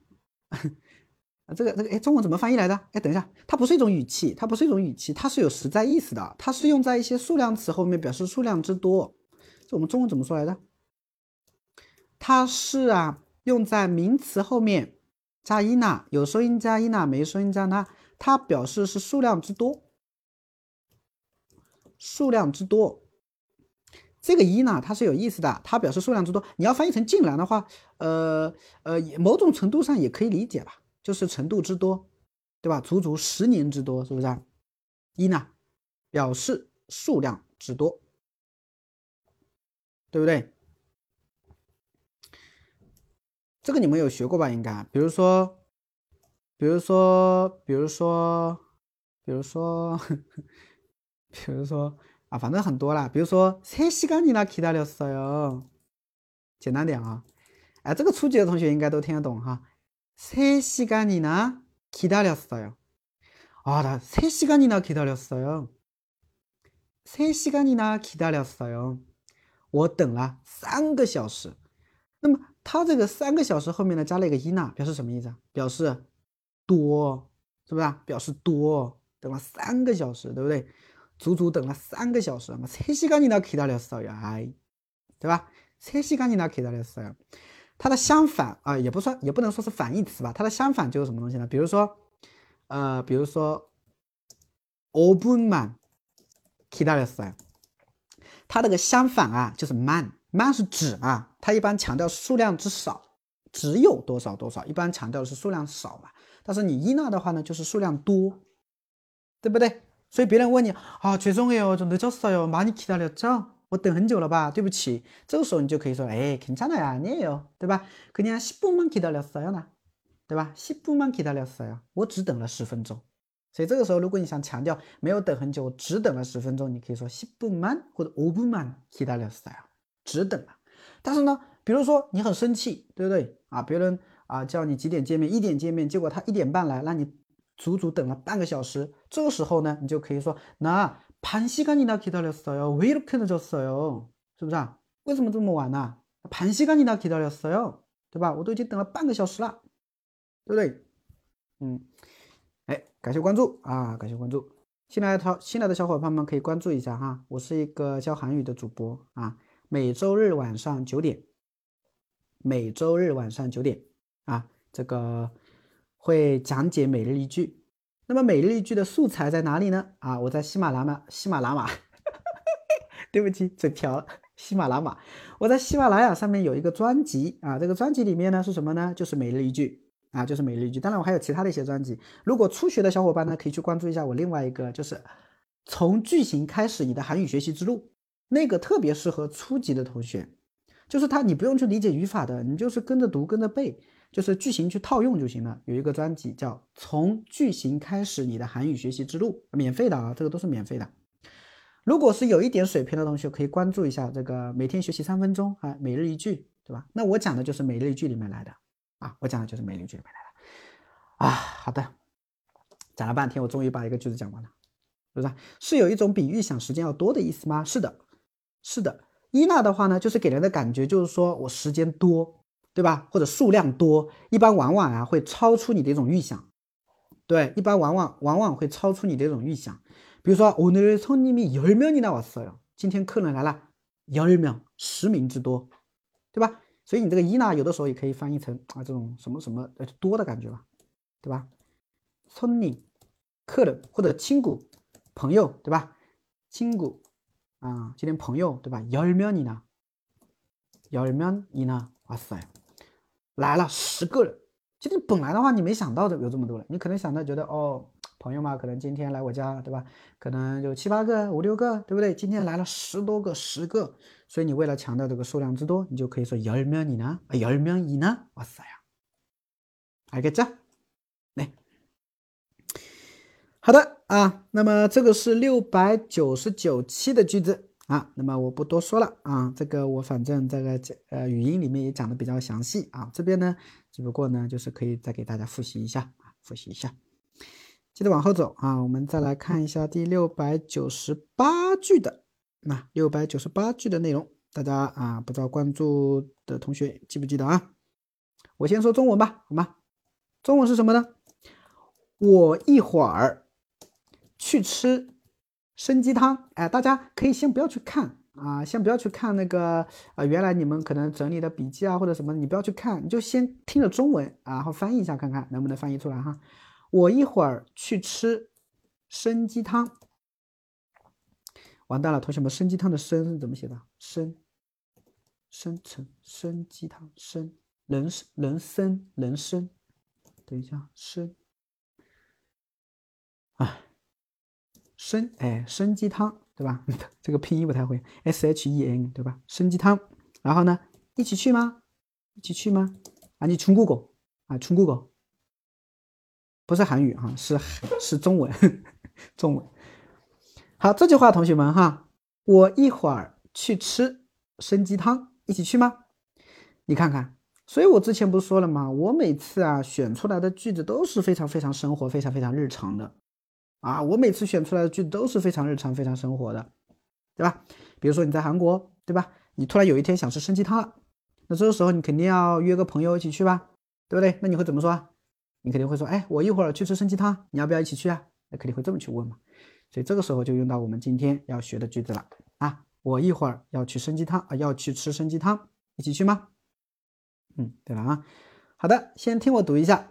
这个这个哎，中文怎么翻译来的？哎，等一下，它不是一种语气，它不是一种语气，它是有实在意思的，它是用在一些数量词后面表示数量之多。这我们中文怎么说来的？它是啊，用在名词后面加伊娜，有收音加伊娜，没收音加那，它表示是数量之多，数量之多。这个一呢它是有意思的，它表示数量之多。你要翻译成竟然的话，呃呃，某种程度上也可以理解吧。就是程度之多，对吧？足足十年之多，是不是？一呢，表示数量之多，对不对？这个你们有学过吧？应该，比如说，比如说，比如说，比如说，比如说啊，反正很多啦。比如说，三시간이나기다렸어 요。 简单点啊，哎，这个初级的同学应该都听得懂哈。 3시간이나 기다렸어요. 아, 나 3시간이나 기다렸어요. 3시간이나 기다렸어요. 我等了三个小时，后面呢加了一个伊娜，表示什么意思？表示多，是不是？表示多，等了三个小时， 么3시간이나기다렸어요。 它的相反啊，也不算，也不能说是反义词吧。它的相反就是什么东西呢？比如说，呃，比如说 o b n man k i d a l s a 它那个相反啊，就是 man，man 是指啊，它一般强调数量之少，只有多少多少，一般强调的是数量少嘛。但是你伊娜的话呢，就是数量多，对不对？ 所以别人问你啊，죄송해요좀늦었어요많이기다렸죠我等很久了吧？对不起，这个时候你就可以说，哎，괜찮아요아니에 요， 对吧？그냥십분만기다렸어요呢，对吧？십분만기다렸어 요， 我只等了十分钟。所以这个时候，如果你想强调没有等很久，只等了十分钟，你可以说십분만或者오분만기다렸어 요， 只等了。但是呢，比如说你很生气，对不对啊？别人啊叫你几点见面，一点见面，结果他一点半来，让你 足足等了半个小时。这个时候呢，你就可以说那。반시간이나기다렸어요왜이렇게늦었어 요？ 是不是啊？为什么这么晚呢？반시간이나기다렸어 요， 对吧？我都已经等了半个小时了，对不对？嗯，哎，感谢关注啊，感谢关注。新来的新来的小伙伴们可以关注一下哈，我是一个教韩语的主播啊，每周日晚上九点，每周日晚上九点啊，这个 会讲解每日一句。那么每日一句的素材在哪里呢？啊，我在喜马拉雅，喜马拉雅，对不起，嘴瓢，喜马拉雅，我在喜马拉雅上面有一个专辑啊，这个专辑里面呢是什么呢？就是每日一句啊，就是每日一句。当然我还有其他的一些专辑，如果初学的小伙伴呢，可以去关注一下我另外一个，就是从句型开始你的韩语学习之路，那个特别适合初级的同学，就是他你不用去理解语法的，你就是跟着读，跟着背。就是句型去套用就行了。有一个专辑叫《从句型开始你的韩语学习之路》，免费的啊，这个都是免费的。如果是有一点水平的同学，可以关注一下这个每天学习三分钟啊，每日一句，对吧？那我讲的就是每日一句里面来的啊，我讲的就是每日一句里面来的啊。好的，讲了半天，我终于把一个句子讲完了，是不是？是有一种比预想时间要多的意思吗？是的，是的。伊娜的话呢，就是给人的感觉就是说我时间多，对吧？或者数量多，一般往往啊会超出你的一种预想，对，一般往往往往会超出你的一种预想。比如说，오늘손님이열명이나왔어 요。 今天客人来了，열 명， 十名之多，对吧？所以你这个伊娜有的时候也可以翻译成啊这种什么什么呃多的感觉吧，对吧？손 님， 客人或者亲구朋友，对吧？亲구啊，今天朋友，对吧？열명이 나， 열명이나왔어 요。 来了十个人，今天本来的话你没想到的有这么多人，你可能想到觉得哦。朋友嘛，可能今天来我家，对吧？可能有七八个、五六个，对不对？今天来了十多个、十个，所以你为了强调这个数量之多，你就可以说열명이 나， 열명이나왔어 요。 알겠 죠？ 来，好的啊，那么这个是六百九十九期的句子 啊，那么我不多说了啊，这个我反正这个呃语音里面也讲的比较详细啊，这边呢，只不过呢，就是可以再给大家复习一下啊，复习一下。接着往后走啊，我们再来看一下第六百九十八句的那六百九十八句的内容，大家啊，不知道关注的同学记不记得啊？我先说中文吧，好吗？中文是什么呢？我一会儿去吃参鸡汤。哎，大家可以先不要去看啊，先不要去看那个啊，原来你们可能整理的笔记啊或者什么，你不要去看，你就先听着中文，然后翻译一下看看能不能翻译出来哈。我一会儿去吃参鸡汤，完蛋了，同学们，参鸡汤的“参”是怎么写的？参，生成参鸡汤，参人人参人参，等一下，参，哎，参，哎，参鸡汤，对吧？这个拼音不太会，S H E N，对吧？参鸡汤，然后呢，一起去吗？一起去吗？啊，你중국어啊，중국어不是韩语哈，是是中文，中文。好，这句话同学们哈，我一会儿去吃参鸡汤，一起去吗？你看看，所以我之前不是说了吗？我每次啊选出来的句子都是非常非常生活、非常非常日常的 啊，我每次选出来的句子都是非常日常、非常生活的，对吧？比如说你在韩国，对吧？你突然有一天想吃生鸡汤了，那这个时候你肯定要约个朋友一起去吧，对不对？那你会怎么说？你肯定会说，哎，我一会儿去吃生鸡汤，你要不要一起去啊？那肯定会这么去问嘛。所以这个时候就用到我们今天要学的句子了啊。我一会儿要去参鸡汤啊，要去吃参鸡汤，一起去吗？嗯，对了啊。好的，先听我读一下。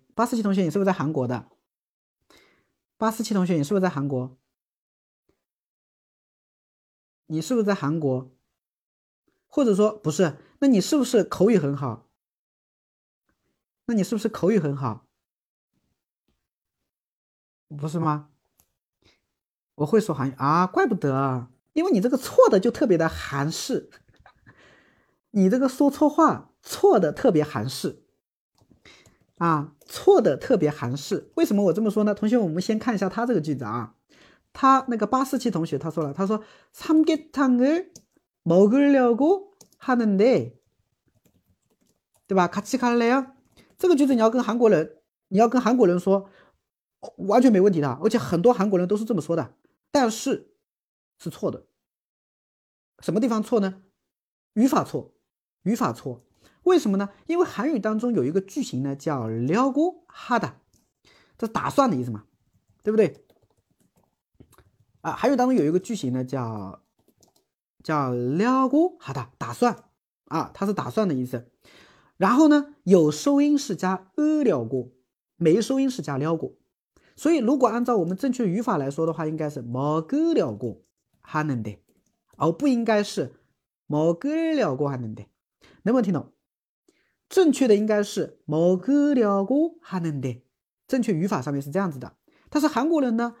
八四七同学，你是不是在韩国的？八四七同学，你是不是在韩国？你是不是在韩国？或者说不是？那你是不是口语很好？那你是不是口语很好？不是吗？我会说韩语啊，怪不得，因为你这个错的就特别的韩式。你这个说错话错的特别韩式啊，错的特别韩式。为什么我这么说呢？同学，我们先看一下他这个句子啊。他那个八四七同学他说了，他说삼계탕을먹으려고하는 데， 对吧？같이갈래 요？ 这个句子你要跟韩国人，你要跟韩国人说，完全没问题的，而且很多韩国人都是这么说的。但是是错的，什么地方错呢？语法错，语法错。 为什么呢？因为韩语当中有一个句型呢，叫撩고하 다， 这是打算的意思嘛，对不对？啊，韩语当中有一个句型呢，叫叫撩고하 다， 打算啊，它是打算的意思。然后呢，有收音是加呃撩 고， 没收音是加撩 고。 所以如果按照我们正确语法来说的话，应该是먹으려고하는 데， 而不应该是먹으려고하는 데， 能不能听懂？正确的应该是먹으려고하는 데， 正确语法上面是这样子的。但是韩国人呢，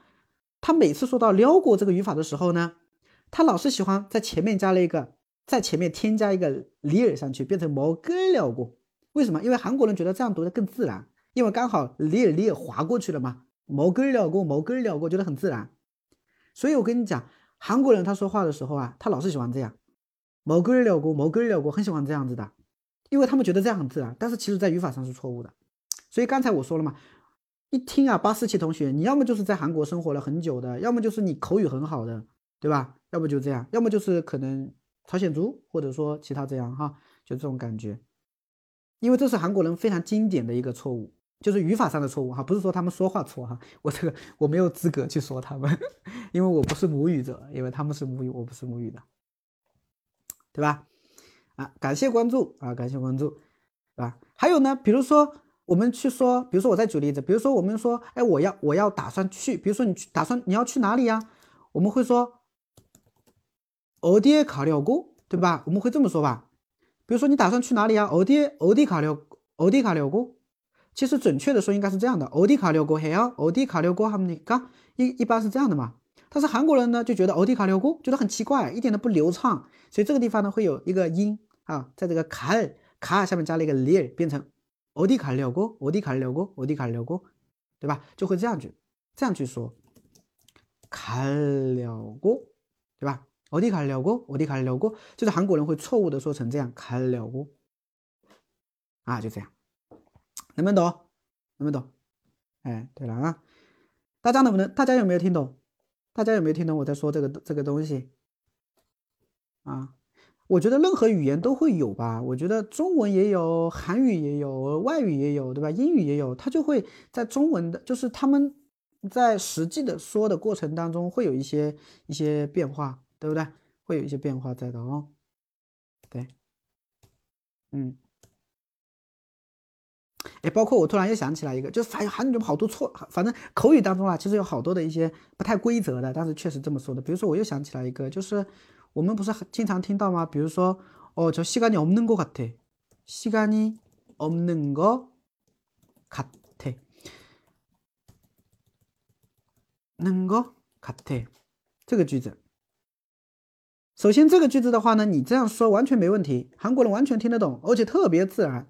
他每次说到려고这个语法的时候呢，他老是喜欢在前面加了一个，在前面添加一个里尔上去，变成먹으려 고。 为什么？因为韩国人觉得这样读的更自然，因为刚好里尔里尔划过去了嘛，먹으려고 먹으려 고， 觉得很自然。所以我跟你讲，韩国人他说话的时候啊，他老是喜欢这样，먹으려고먹으려 고， 很喜欢这样子的。 因为他们觉得这样很自然，但是其实在语法上是错误的。所以刚才我说了嘛，一听啊，八四七同学，你要么就是在韩国生活了很久的，要么就是你口语很好的，对吧？要不就这样，要么就是可能朝鲜族，或者说其他这样哈，就这种感觉。因为这是韩国人非常经典的一个错误，就是语法上的错误哈，不是说他们说话错哈，我这个我没有资格去说他们，因为我不是母语者，因为他们是母语，我不是母语的，对吧？啊，感谢关注啊，感谢关注，对吧？还有呢，比如说我们去说，比如说我再举例子，比如说我们说，哎，我要我要打算去，比如说你去打算你要去哪里呀？我们会说어디에가려 고， 对吧？我们会这么说吧？比如说你打算去哪里呀？어디어디가려어디가려 고？ 其实准确的说应该是这样的，어디가려고해 요？ 어디가려고합니 까？ 一一般是这样的嘛。 但是韩国人呢就觉得欧迪卡了过觉得很奇怪，一点都不流畅，所以这个地方呢会有一个音啊，在这个卡尔卡尔下面加了一个里尔，变成欧迪卡了过，欧迪卡了过，欧迪卡了过，对吧？就会这样去这样去说卡了过，对吧？欧迪卡了过，欧迪卡了过，就是韩国人会错误的说成这样卡了过，啊，就这样，能不能懂？能不能懂？哎，对了啊，大家能不能？大家有没有听懂？大家有没有听懂我在说这个这个东西啊？我觉得任何语言都会有吧。我觉得中文也有，韩语也有，外语也有，对吧？英语也有，它就会在中文的，就是他们在实际的说的过程当中会有一些一些变化，对不对？会有一些变化在的哦。对，嗯。哎，包括我突然又想起来一个，就是反正韩语中好多错，反正口语当中啊，其实有好多的一些不太规则的，但是确实这么说的。比如说，我又想起来一个，就是我们不是经常听到吗？比如说，哦，저시간이없는것같 아， 시간이없는것같 아， 는것같아这个句子。首先，这个句子的话呢，你这样说完全没问题，韩国人完全听得懂，而且特别自然。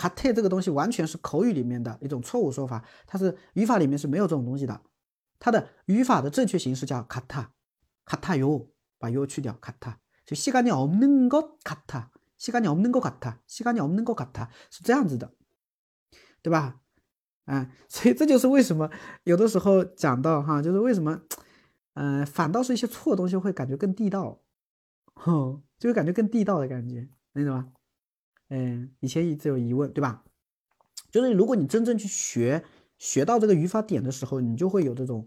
卡特这个东西完全是口语里面的一种错误说法，它是语法里面是没有这种东西的。它的语法的正确形式叫卡塔，卡塔哟，把哟去掉，卡塔。就시간이없는것같 아， 시간이없는것같 아， 시간이없는것같아是这样子的，对吧？啊，所以这就是为什么有的时候讲到哈，就是为什么，嗯，反倒是一些错的东西会感觉更地道，哼，就会感觉更地道的感觉，能懂吗？ 嗯，以前一直有疑问，对吧？就是如果你真正去学，学到这个语法点的时候，你就会有这种，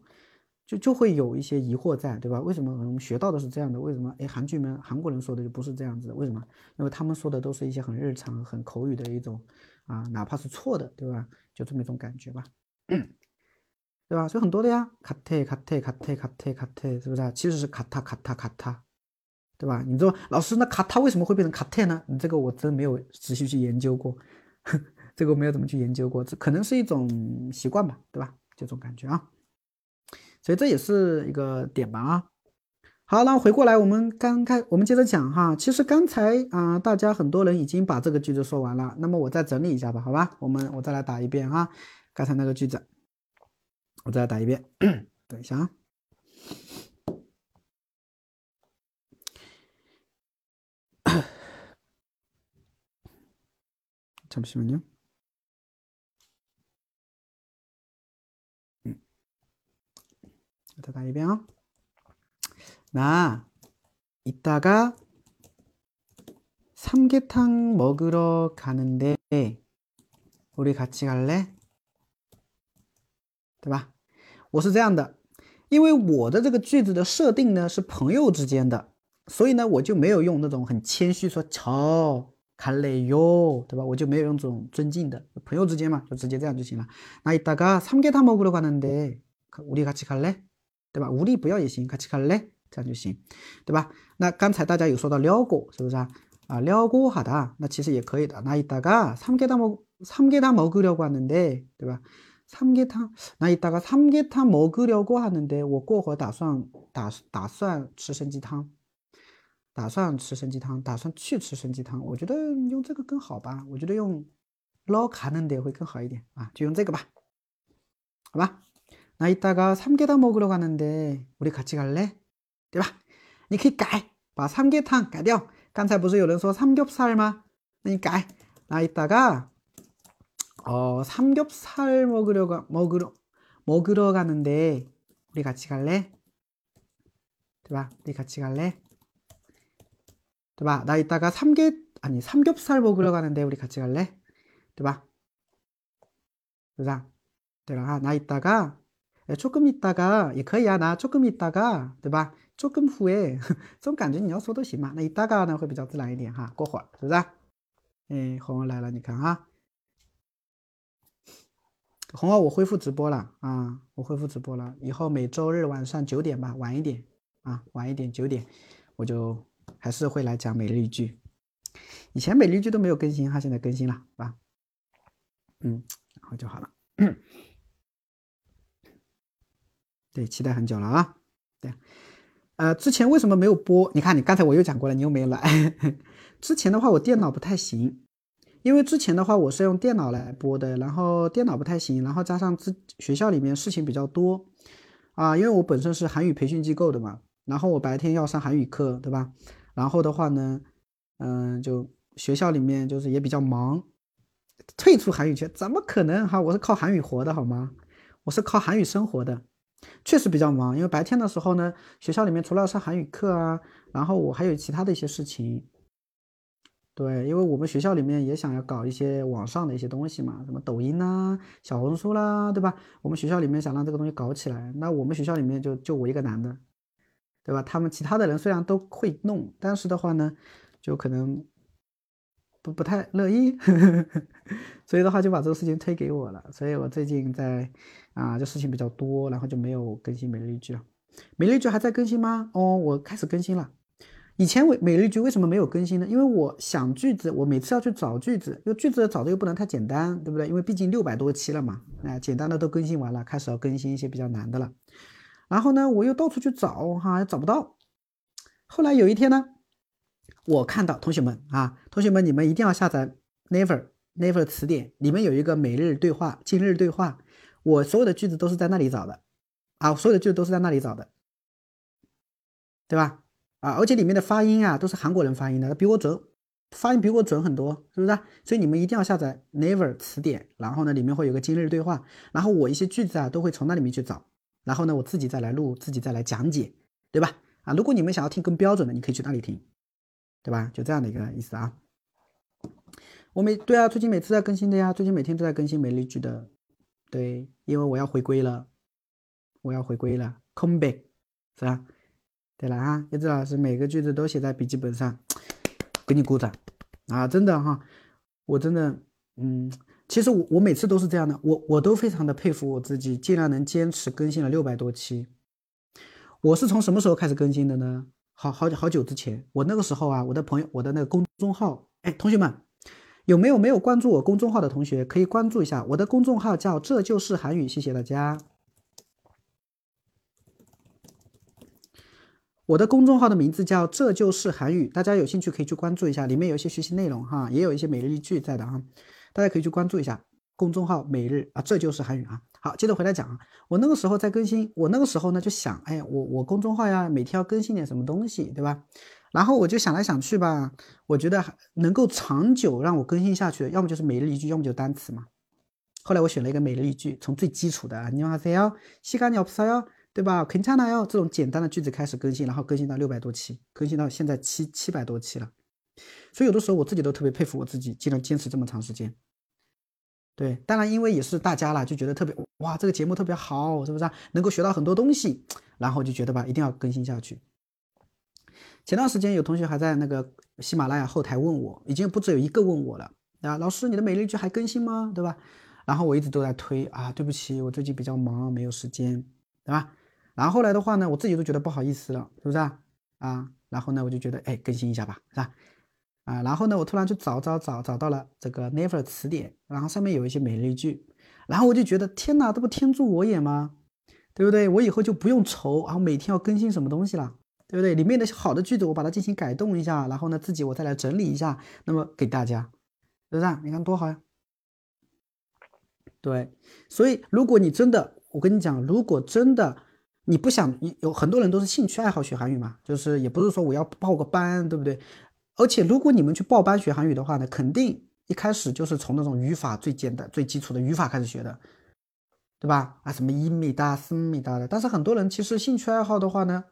就就会有一些疑惑在，对吧？为什么我们学到的是这样的？为什么哎，韩剧们韩国人说的就不是这样子？为什么？因为他们说的都是一些很日常、很口语的一种啊，哪怕是错的，对吧？就这么一种感觉吧，对吧？所以很多的呀，卡特卡特卡特卡特卡特，是不是？其实是卡塔卡塔卡塔，对吧？你说老师，那卡塔为什么会变成卡特呢？你这个我真没有仔细去研究过，这个我没有怎么去研究过，这可能是一种习惯吧，对吧？这种感觉啊，所以这也是一个点吧啊。好，那回过来，我们刚开，我们接着讲哈。其实刚才啊，大家很多人已经把这个句子说完了。那么我再整理一下吧，好吧？我们我再来打一遍哈，刚才那个句子，我再来打一遍。等一下啊。 잠시만 요。 嗯，我再打一遍啊。나 이따가 삼계탕 먹으러 가는데 우리 같이 갈래? 对吧？我是这样的，因为我的这个句子的设定呢是朋友之间的，所以呢我就没有用那种很谦虚说“저”“ 갈래요”，对吧？我就没有用这种尊敬的朋友之间嘛，就直接这样就行了。那이따가삼계탕먹으러가는데 우리 같이 갈래？这不是啊？啊，撩锅好的，那其实也可以的。那이따가삼계탕먹삼계탕먹으려고하는데，对吧？ 삼계탕，那이따가삼계탕먹으려고하는데我过会打算打算吃参鸡汤， 打算去吃参鸡汤。我觉得用这个更好吧？我觉得用捞가는데会更好一点啊，就用这个吧。好吧，那삼계탕먹으러가는데 우리 같이 갈래？ 对吧？你可以改，把삼계탕改掉。刚才不是有人说삼겹살吗？那你改，那이따가어삼겹살먹으려가먹으러먹으러가는데우리같이갈래对吧？우리같이갈래 对吧？那이따가삼계아니삼겹살먹으러가는데우리같이갈래对吧？是不是？对了哈，那이따가 조금있다가也可以啊，那조금있다 가， 对吧？조금후 에， 这种感觉你要说都行嘛。那이따가呢会比较自然一点哈，过会儿是不是？哎，红儿来了，你看哈，红儿我恢复直播了啊，我恢复直播了，以后每周日晚上九点吧，晚一点啊，晚一点九点，我就 还是会来讲每日一句。以前每日一句都没有更新哈，现在更新了，是吧？嗯，然后就好了。对，期待很久了啊！对，呃，之前为什么没有播？你看，你刚才我又讲过了，你又没有来。之前的话，我电脑不太行，因为之前的话我是用电脑来播的，然后电脑不太行，然后加上之学校里面事情比较多啊，因为我本身是韩语培训机构的嘛，然后我白天要上韩语课，对吧？然后的话呢，嗯，就学校里面就是也比较忙，退出韩语圈怎么可能哈？我是靠韩语活的好吗？我是靠韩语生活的。确实比较忙，因为白天的时候呢，学校里面除了上韩语课啊，然后我还有其他的一些事情。对，因为我们学校里面也想要搞一些网上的一些东西嘛，什么抖音啦、小红书啦，对吧？我们学校里面想让这个东西搞起来，那我们学校里面就就我一个男的，对吧？他们其他的人虽然都会弄，但是的话呢，就可能。不不太乐意，所以的话就把这个事情推给我了。所以我最近在啊，这事情比较多，然后就没有更新每日一句了。每日一句还在更新吗？哦，我开始更新了。以前为每日一句为什么没有更新呢？因为我想句子，我每次要去找句子，因为句子找的又不能太简单，对不对？因为毕竟六百多期了嘛，啊，简单的都更新完了，开始要更新一些比较难的了。然后呢，我又到处去找，哈，找不到。后来有一天呢。我看到同学们啊，同学们，你们一定要下载 Never Never 词典，里面有一个每日对话、今日对话，我所有的句子都是在那里找的，啊，所有的句子都是在那里找的，对吧？啊，而且里面的发音啊，都是韩国人发音的，比我准，发音比我准很多，是不是？所以你们一定要下载 Never 词典，然后呢，里面会有个今日对话，然后我一些句子啊，都会从那里面去找，然后呢，我自己再来录，自己再来讲解，对吧？啊，如果你们想要听更标准的，你可以去那里听。对吧？就这样的一个意思啊。我每对啊，最近每次在更新的呀，最近每天都在更新美丽句的。对，因为我要回归了，我要回归了，come back，是吧？对了啊，叶子老师每个句子都写在笔记本上，给你鼓掌啊！真的哈，我真的嗯，其实我我每次都是这样的，我我都非常的佩服我自己，竟然能坚持更新了六百多期。我是从什么时候开始更新的呢？好好好久之前，我那个时候啊，我的朋友，我的那个公众号，哎，同学们，有没有没有关注我公众号的同学，可以关注一下我的公众号，叫这就是韩语，谢谢大家。我的公众号的名字叫这就是韩语，大家有兴趣可以去关注一下，里面有一些学习内容哈，也有一些每日一句在的哈，大家可以去关注一下公众号每日啊，这就是韩语啊。好，接着回来讲啊，我那个时候在更新，我那个时候呢就想，哎，我我公众号呀，每天要更新点什么东西，对吧？然后我就想来想去吧，我觉得能够长久让我更新下去的，要么就是每日一句，要么就是单词嘛。后来我选了一个每日一句，从最基础的“你好，谁哟”，“西干你好，不少哟”，对吧？“肯查纳哟”这种简单的句子开始更新，然后更新到六百多期，更新到现在七七百多期了。所以有的时候我自己都特别佩服我自己，竟然坚持这么长时间。对，当然因为也是大家啦，就觉得特别哇，这个节目特别好，是不是？啊能够学到很多东西，然后就觉得吧，一定要更新下去。前段时间有同学还在那个喜马拉雅后台问我，已经不止有一个问我了啊，老师，你的每日剧还更新吗？对吧？然后我一直都在推啊，对不起，我最近比较忙，没有时间，对吧？然后后来的话呢，我自己都觉得不好意思了，是不是啊？啊，然后呢，我就觉得哎，更新一下吧，是吧？啊，然后呢，我突然去找找找，找到了这个 Never 词典，然后上面有一些美丽句，然后我就觉得天哪，这不天助我也吗？对不对？我以后就不用愁，然后每天要更新什么东西了，对不对？里面的好的句子我把它进行改动一下，然后呢，自己我再来整理一下，那么给大家，是不是？你看多好呀！对，所以如果你真的，我跟你讲，如果真的你不想，有很多人都是兴趣爱好学韩语嘛，就是也不是说我要报个班，对不对？而且，如果你们去报班学韩语的话呢，肯定一开始就是从那种语法最简单、最基础的语法开始学的，对吧？啊，什么一米大、四米大的。但是很多人其实兴趣爱好的话呢，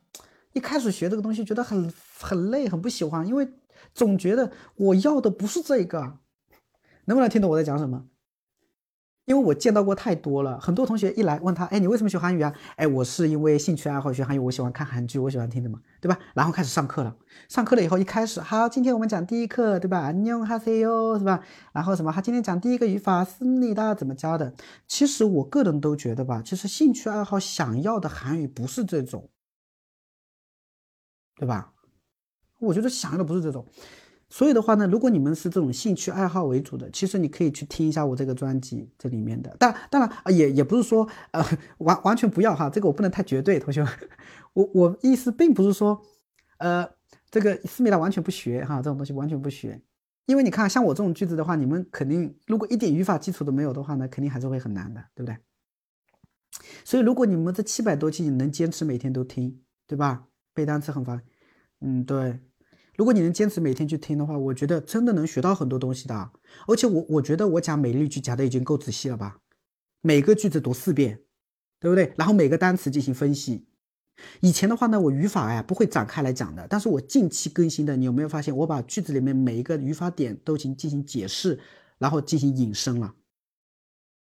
一开始学这个东西觉得很很累、很不喜欢，因为总觉得我要的不是这个。能不能听懂我在讲什么？因为我见到过太多了，很多同学一来问他，哎，你为什么学韩语啊？哎，我是因为兴趣爱好学韩语，我喜欢看韩剧，我喜欢听的嘛，对吧？然后开始上课了，上课了以后一开始，好，今天我们讲第一课，对吧？你好，是吧？然后什么？他今天讲第一个语法是你的怎么教的？其实我个人都觉得吧，其实兴趣爱好想要的韩语不是这种，对吧？我觉得想要的不是这种。所以的话呢，如果你们是这种兴趣爱好为主的，其实你可以去听一下我这个专辑这里面的。当当然啊，也也不是说呃完完全不要哈，这个我不能太绝对，同学们，我我意思并不是说呃这个思密达完全不学哈，这种东西完全不学，因为你看像我这种句子的话，你们肯定如果一点语法基础都没有的话呢，肯定还是会很难的，对不对？所以如果你们这七百多期你能坚持每天都听，对吧？背单词很烦，嗯，对。如果你能坚持每天去听的话，我觉得真的能学到很多东西的。而且我我觉得我讲每日句讲的已经够仔细了吧？每个句子读四遍，对不对？然后每个单词进行分析。以前的话呢，我语法哎不会展开来讲的。但是我近期更新的，你有没有发现我把句子里面每一个语法点都进进行解释，然后进行引申了，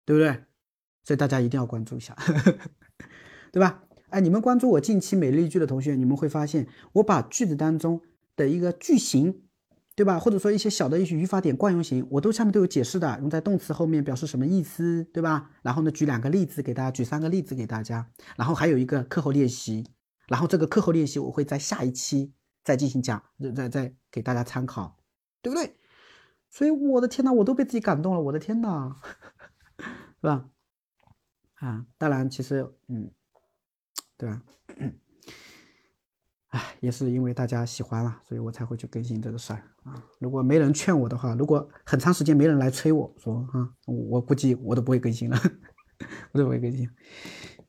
对不对？所以大家一定要关注一下，对吧？哎，你们关注我近期每日一句的同学，你们会发现我把句子当中。的一个句型，对吧？或者说一些小的一些语法点惯用型，我都下面都有解释的，用在动词后面表示什么意思，对吧？然后呢，举两个例子给大家，举三个例子给大家，然后还有一个课后练习，然后这个课后练习我会在下一期再进行讲，再再给大家参考，对不对？所以我的天呐，我都被自己感动了，我的天呐，是吧？啊，当然，其实，嗯，对吧？也是因为大家喜欢了，所以我才会去更新这个事儿啊。如果没人劝我的话，如果很长时间没人来催我说啊，我估计我都不会更新了，我都不会更新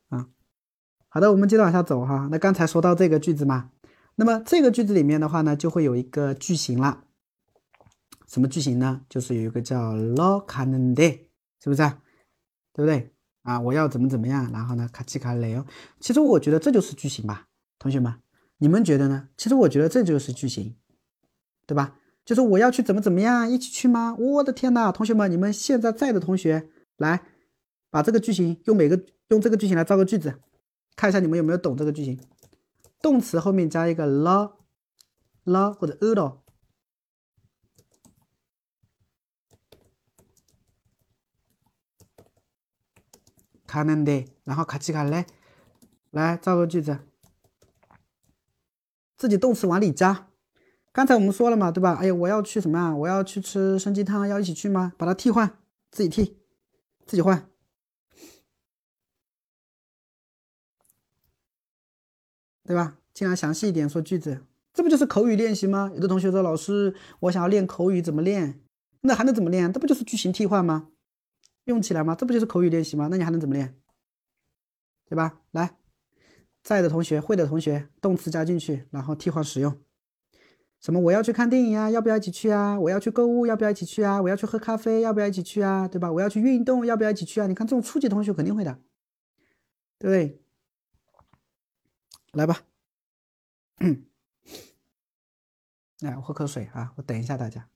啊。好的，我们接着往下走哈。那刚才说到这个句子嘛，那么这个句子里面的话呢，就会有一个句型了。什么句型呢？就是有一个叫 lo can day”，是不是？对不对啊？我要怎么怎么样，然后呢，卡奇卡雷哦。其实我觉得这就是句型吧，同学们。你们觉得呢？其实我觉得这就是句型，对吧？就是我要去怎么怎么样，一起去吗？我的天呐，同学们，你们现在在的同学，来把这个句型，用每个，用这个句型来造个句子，看一下你们有没有懂这个句型。动词后面加一个了了或者了了。然后卡奇卡来来造个句子。自己动词往里加。刚才我们说了嘛，对吧？哎呀，我要去什么啊？我要去吃参鸡汤，要一起去吗？把它替换，自己替，自己换，对吧？尽量详细一点说句子，这不就是口语练习吗？有的同学说，老师，我想要练口语，怎么练？那还能怎么练？这不就是句型替换吗？用起来吗？这不就是口语练习吗？那你还能怎么练？对吧？来，在的同学，会的同学，动词加进去，然后替换使用。什么？我要去看电影呀，要不要一起去啊？我要去购物，要不要一起去啊？我要去喝咖啡，要不要一起去啊？对吧？我要去运动，要不要一起去啊？你看这种初级同学肯定会的，对不对？来吧，嗯 来，我喝口水啊，我等一下大家。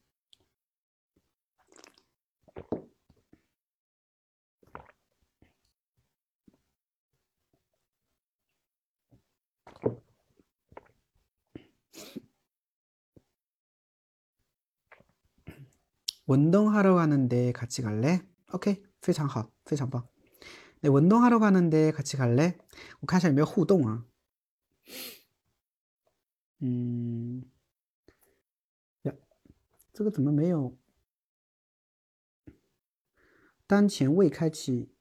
运动하러가는데같이갈 래？ OK，非常好，非常棒。那运动하러가는데같이갈 래？ 我看一下有没有互动啊？嗯，呀，这个怎么没有？当前未开启，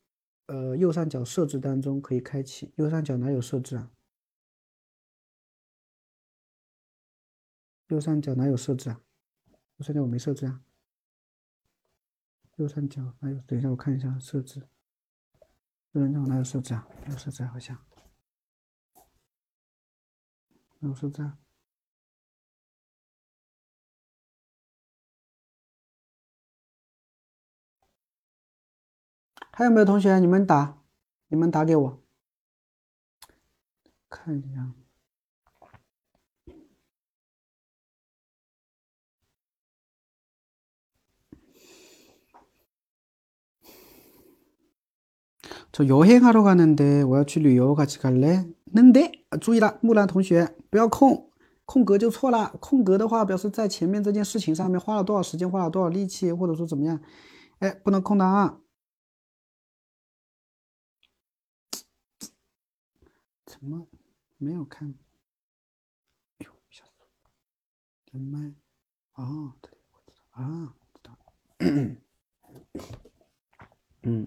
呃，右上角设置当中可以开启。右上角哪有设置啊？ 右上角哪有设置啊？右上角我没设置啊。右上角哪有？等一下，我看一下设置。右上角哪有设置啊？没有设置好像。没有设置啊。还有没有同学？你们打，你们打给我，看一下。저여행하러가는데我要去旅游，같이갈 래？ 能的，注意了，木兰同学不要空，空格就错了。空格的话表示在前面这件事情上面花了多少时间，花了多少力气，或者说怎么样？哎，不能空的啊！怎么没有看？哟，吓死我！连麦？哦，对，我知道啊，知道。嗯。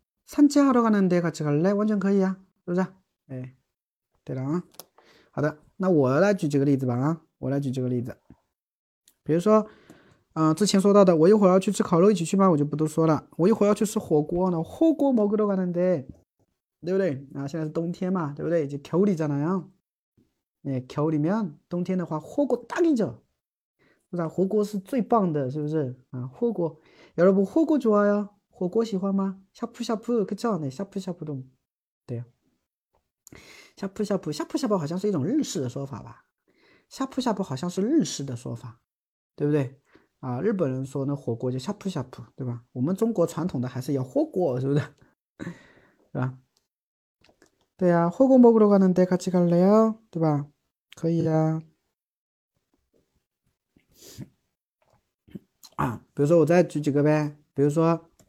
산책하러 가는데 같이 갈래? 완전 可以啊。对了，那我来举几个例子吧。啊，比如说，嗯、呃，之前说到的，我一会儿要去吃烤肉，一起去吗？我就不多说了。我一会儿要去吃火锅呢。火锅먹으러가는데，对不对？啊，现在是冬天嘛，对不对？이제겨울이잖아요。 네，겨울이면冬天的话，火锅是最棒的，是不是？啊，火锅，여러분火锅좋아요？ 火锅喜欢吗？샤프샤프可叫呢？샤프샤프 도， 对，샤프샤프샤프샤프好像是一种日式的说法吧？샤프샤프好像是日式的说法，对不对？啊，日本人说那火锅叫샤프샤프对吧？我们中国传统的还是要火锅，是不是？是吧？对呀，火锅먹으러가는데같이갈래 요？ 对吧？可以呀。啊，比如说我再举几个呗，比如说。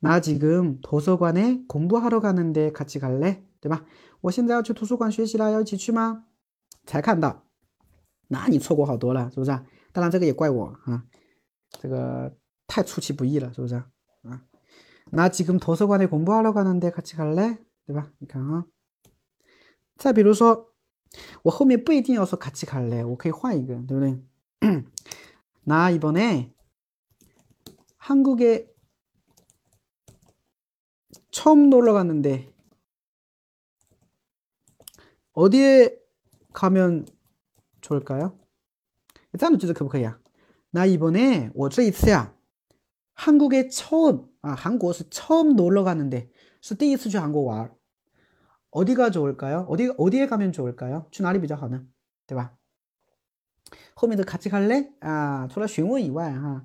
나 지금 도서관에 공부하러 가는데 같이 갈래? 对吧？我现在要去图书馆学习啦，要一起去吗？才看到，那你错过好多了，是不是？当然这个也怪我啊，这个太出其不意了，是不是？啊，나 지금 도서관에 공부하러 가는데 같이 갈래? 对吧？你看啊，再比如说 我后面不一定要说卡奇卡嘞，我可以换一个，对不对？나이번에한국에 처음놀러갔는데어디에가면좋을까요这样的句子可不可以啊？나이번에我这一次呀，한국에처음啊，韩国是처음놀러갔는데是第一次去韩国玩。어디가좋을까요어디어디에가면좋을까요去哪里比较好呢？对吧？后面的卡奇卡嘞啊，除了询问以外哈，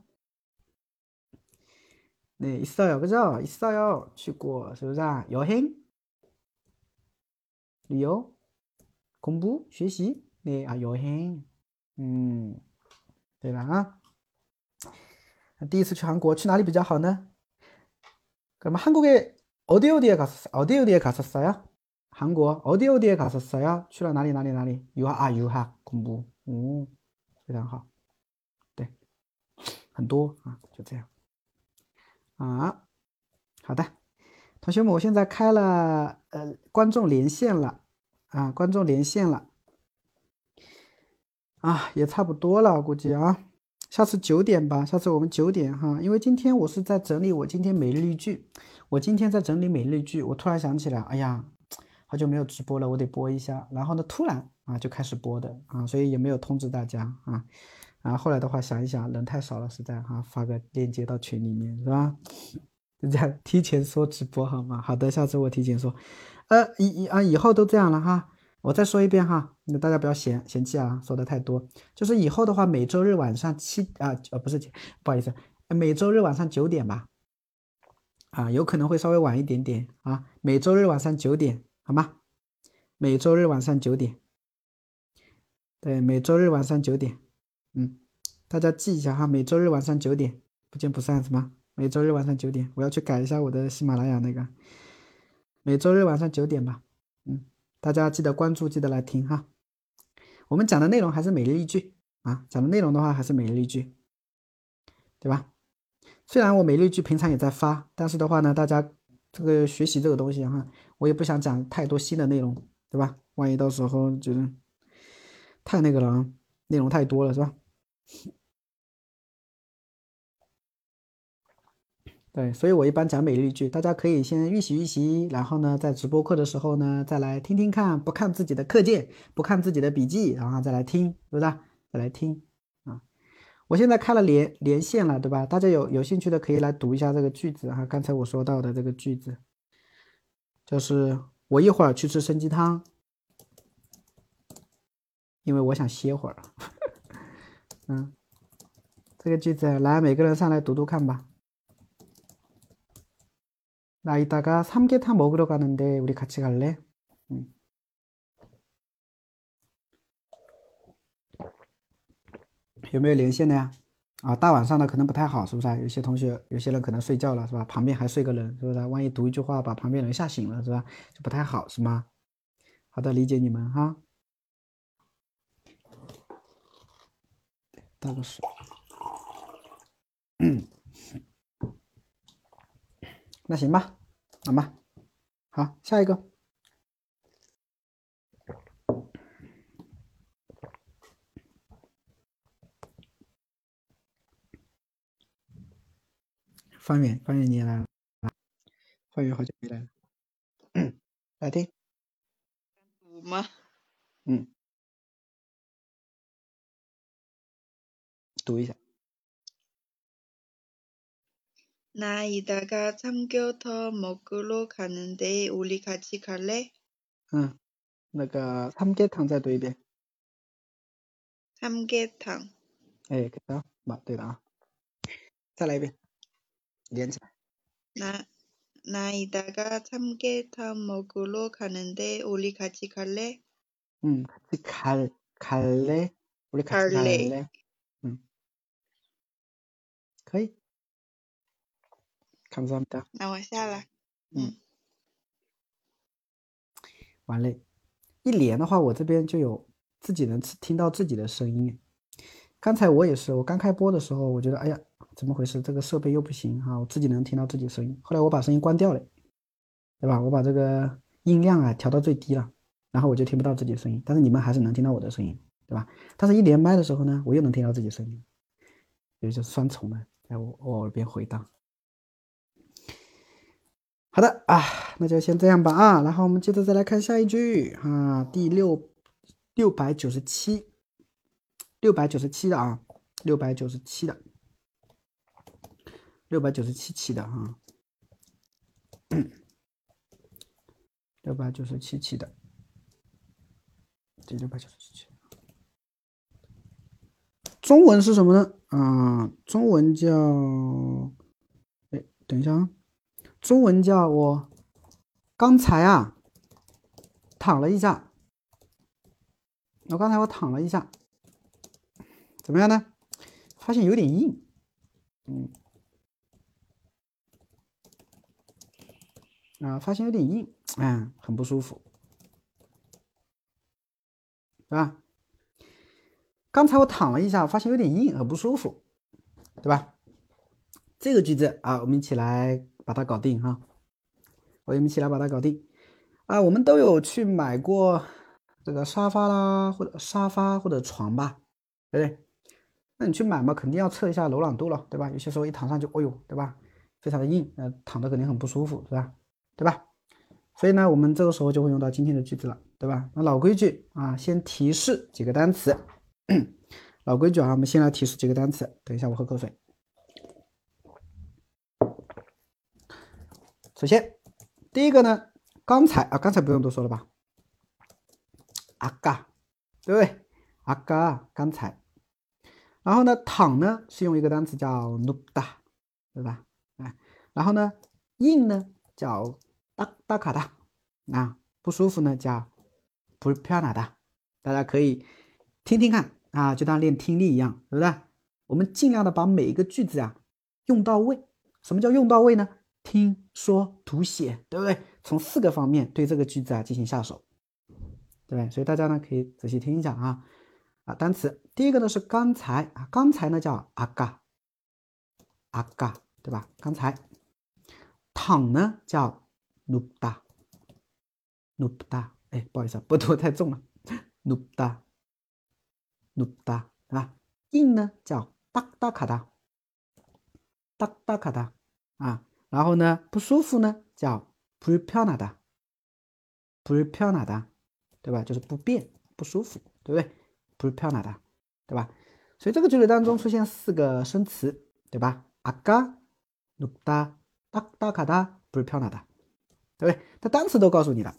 네있어요그죠있어요去过是不是啊？여행旅游공부学习네아여행嗯，对吧啊？第一次去韩国去哪里比较好呢？그럼한국에어디어디에갔었어디어디에갔었어요韩国어디어디에갔었어요去了哪里哪里哪里？유학啊，유학공부嗯，非常好，对，很多啊，就这样 啊。好的，同学们，我现在开了呃观众连线了啊，观众连线了啊，也差不多了，估计啊，下次九点吧，下次我们九点哈，因为今天我是在整理我今天每日一句，我今天在整理每日一句，我突然想起来，哎呀。好久没有直播了，我得播一下。然后呢，突然啊就开始播的啊，所以也没有通知大家啊。然后后来的话想一想，人太少了，实在哈，发个链接到群里面是吧？就这样提前说直播好吗？好的，下次我提前说。呃，以以啊，以后都这样了哈。我再说一遍哈，那大家不要嫌嫌弃啊，说的太多。就是以后的话，每周日晚上七啊，呃不是，不好意思，每周日晚上九点吧。啊，有可能会稍微晚一点点啊，每周日晚上九点。好吗？每周日晚上九点，对，每周日晚上九点，嗯，大家记一下哈，每周日晚上九点，不见不散是吗？每周日晚上九点，我要去改一下我的喜马拉雅那个，每周日晚上九点吧，嗯，大家记得关注，记得来听哈。我们讲的内容还是每日一句啊，讲的内容的话还是每日一句，对吧？虽然我每日一句平常也在发，但是的话呢，大家这个学习这个东西哈。我也不想讲太多新的内容，对吧？万一到时候觉得太那个了啊，内容太多了，是吧？对，所以我一般讲每日一句，大家可以先预习预习，然后呢，在直播课的时候呢，再来听听看，不看自己的课件，不看自己的笔记，然后再来听，对不对？再来听啊！我现在开了连连线了，对吧？大家有有兴趣的可以来读一下这个句子哈，刚才我说到的这个句子。就是我一会儿去吃参鸡汤，因为我想歇会儿。嗯，这个句子来，每个人上来读读看吧。나이따가삼계탕먹으러가는데우리같이갈 래？ 嗯，有没有连线的呀？啊，大晚上的可能不太好，是不是啊？有些同学，有些人可能睡觉了，是吧？旁边还睡个人，是不是？万一读一句话把旁边人吓醒了，是吧？就不太好，是吗？好的，理解你们哈。 倒个水。嗯，那行吧，好吧，好，下一个。方圆，方圆你来了，方圆好久没来了，来听，读吗？嗯， 读一下。나이따가삼계탕먹으러가는데우리같이갈 래？ 嗯，那个삼계탕再读一遍。삼계 탕。 哎，对的，对的啊，再来一遍。连起来。나나이따가삼계탕먹으러가는데우리같이갈 래？ 嗯，같이갈 갈 래？ 우리같이 갈래. 갈래？ 嗯，可以。감사합니다。 那我下了。完嘞，一连的话，我这边就有自己能听到自己的声音。刚才我也是，我刚开播的时候，我觉得哎呀，怎么回事？这个设备又不行哈，我自己能听到自己声音。后来我把声音关掉了，对吧？我把这个音量啊调到最低了，然后我就听不到自己的声音，但是你们还是能听到我的声音，对吧？但是一连麦的时候呢，我又能听到自己声音，所以就是双重的 在我我耳边回荡。好的啊，那就先这样吧啊，然后我们接着再来看下一句啊，第六六百九十七，六百九十七的啊，六百九十七的，六百九十七期的啊，六百九十七期的，第六百九十七期，中文是什么呢？啊，中文叫，哎，等一下啊。中文叫我刚才啊躺了一下，我刚才我躺了一下，怎么样呢？发现有点硬，嗯，啊，发现有点硬，啊，很不舒服，对吧？刚才我躺了一下，发现有点硬，很不舒服，对吧？这个句子啊，我们一起来。把它搞定哈，我们一起来把它搞定啊！我们都有去买过这个沙发啦，或者沙发或者床吧，对不对？那你去买嘛，肯定要测一下柔软度了，对吧？有些时候一躺上就，哦呦，对吧？非常的硬，呃，躺着肯定很不舒服，是吧？对吧？所以呢，我们这个时候就会用到今天的句子了，对吧？那老规矩啊，先提示几个单词，老规矩啊，我们先来提示几个单词。等一下，我喝口水。首先，第一个呢，刚才啊，刚才不用多说了吧？阿嘎，对不对？阿嘎，刚才。然后呢，躺呢是用一个单词叫 nuda，对吧？哎，然后呢，硬呢叫达达卡达，啊，不舒服呢叫不漂亮的。大家可以听听看啊，就当练听力一样，对不对？我们尽量的把每一个句子啊用到位。什么叫用到位呢？听说读写，对不对？从四个方面对这个句子啊进行下手，对不对？所以大家呢可以仔细听一下啊啊单词，第一个呢是刚才啊，刚才呢叫阿嘎阿嘎，对吧？刚才躺呢叫努达努达，哎，不好意思，不读太重了，努达努达，对吧？硬呢叫哒哒卡哒哒哒卡哒啊。然后呢，不舒服呢，叫불편하 다， 불편하 다， 对吧？就是不便、不舒服，对不对？불편하 다， 对吧？所以这个句子当中出现四个生词，对吧？아까눕 다， 딱딱하 다， 불편하 다， 对不对？它单词都告诉你了，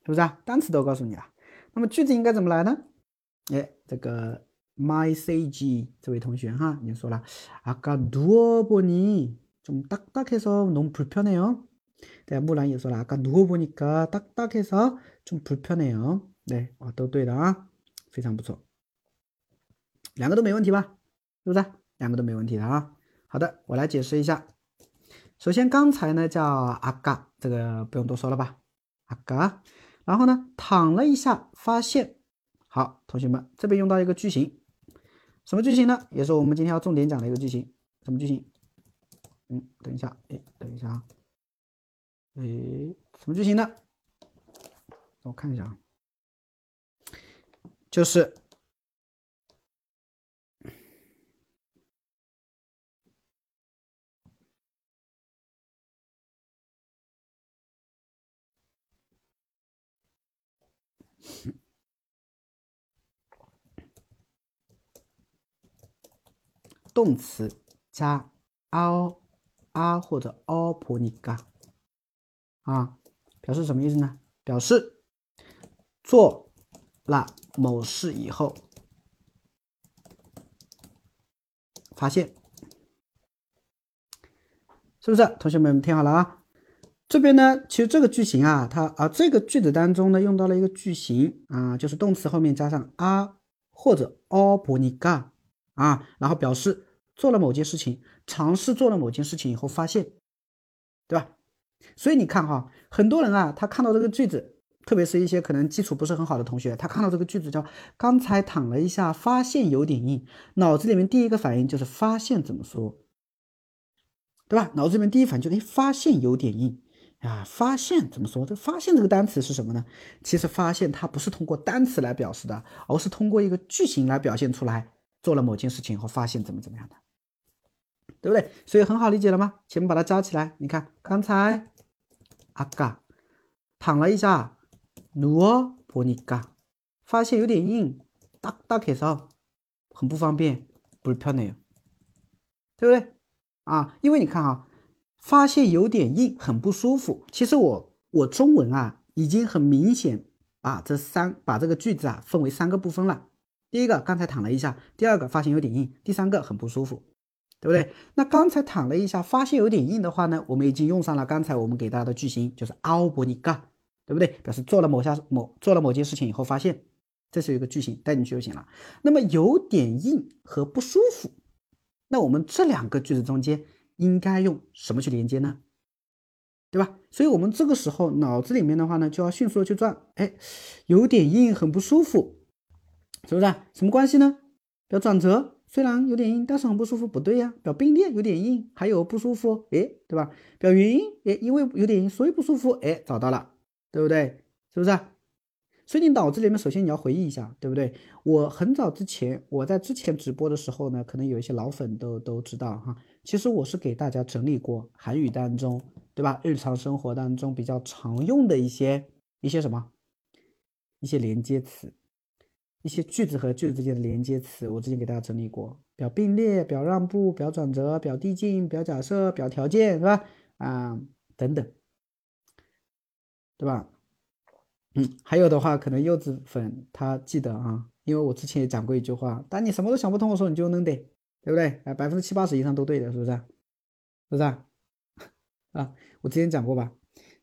是不是啊？单词都告诉你了。那么句子应该怎么来呢？ 哎，这个 my c g 这位同学哈，你说了，아까누워보 니。 좀 딱딱해서 너무 불편해요. 네, 무란 예서 아까 누워보니까 딱딱해서 좀 불편해요. 네, 어, 都对的啊，非常不错。两个都没问题吧？是不是？两个都没问题的啊。好的，我来解释一下。首先刚才呢叫 아까 这个不用多说了吧？아까然后呢躺了一下发现 好，同学们这边用到一个句型，什么句型呢？也是我们今天要重点讲的一个句型，什么句型？嗯，等一下，哎，等一下啊，哎，什么句型呢？我看一下啊，就是动词加 a o 啊或者 o p o n i a 啊，表示什么意思呢？表示做了某事以后，发现。是不是同学们听好了啊？这边呢，其实这个句型啊，它啊这个句子当中呢，用到了一个句型啊，就是动词后面加上 a 或者 o p o n i a 啊，然后表示做了某件事情，尝试做了某件事情以后发现，对吧？所以你看哈，很多人啊，他看到这个句子，特别是一些可能基础不是很好的同学，他看到这个句子叫“刚才躺了一下，发现有点硬”，脑子里面第一个反应就是发现怎么说，对吧？脑子里面第一反应就是哎，发现有点硬啊，发现怎么说？这发现这个单词是什么呢？其实发现它不是通过单词来表示的，而是通过一个句型来表现出来，做了某件事情以后发现怎么怎么样的。对不对？所以很好理解了吗？前面把它加起来，你看刚才阿嘎躺了一下，누워보니 까， 发现有点硬，딱딱해서很不方便，불편해 요， 对不对？啊，因为你看啊，发现有点硬，很不舒服。其实我我中文啊，已经很明显把这三把这个句子啊分为三个部分了。第一个刚才躺了一下，第二个发现有点硬，第三个很不舒服。 对不对？那刚才躺了一下，发现有点硬的话呢，我们已经用上了刚才我们给大家的句型，就是，啊，不，ga”，，对不对？表示做了某下，某，做了某件事情以后发现。这是一个句型，带进去就行了。那么有点硬和不舒服，那我们这两个句子中间应该用什么去连接呢？对吧，所以我们这个时候脑子里面的话呢，就要迅速的去转，哎，有点硬，很不舒服，是不是？什么关系呢？要转折。虽然有点硬，但是很不舒服，不对呀。表并列有点硬，还有不舒服，哎，对吧？表原因，哎，因为有点硬，所以不舒服，哎，找到了，对不对？是不是？所以你脑子里面首先你要回忆一下，对不对？我很早之前，我在之前直播的时候呢，可能有一些老粉都都知道哈。其实我是给大家整理过韩语当中，对吧？日常生活当中比较常用的一些一些什么一些连接词。一些句子和句子之间的连接词，我之前给大家整理过：表并列、表让步、表转折、表递进、表假设、表条件，是吧？啊，等等，对吧？嗯，还有的话，可能柚子粉他记得啊，因为我之前也讲过一句话：当你什么都想不通的时候，你就能得，对不对？哎，百分之七八十以上都对的，是不是？是不是？啊，我之前讲过吧？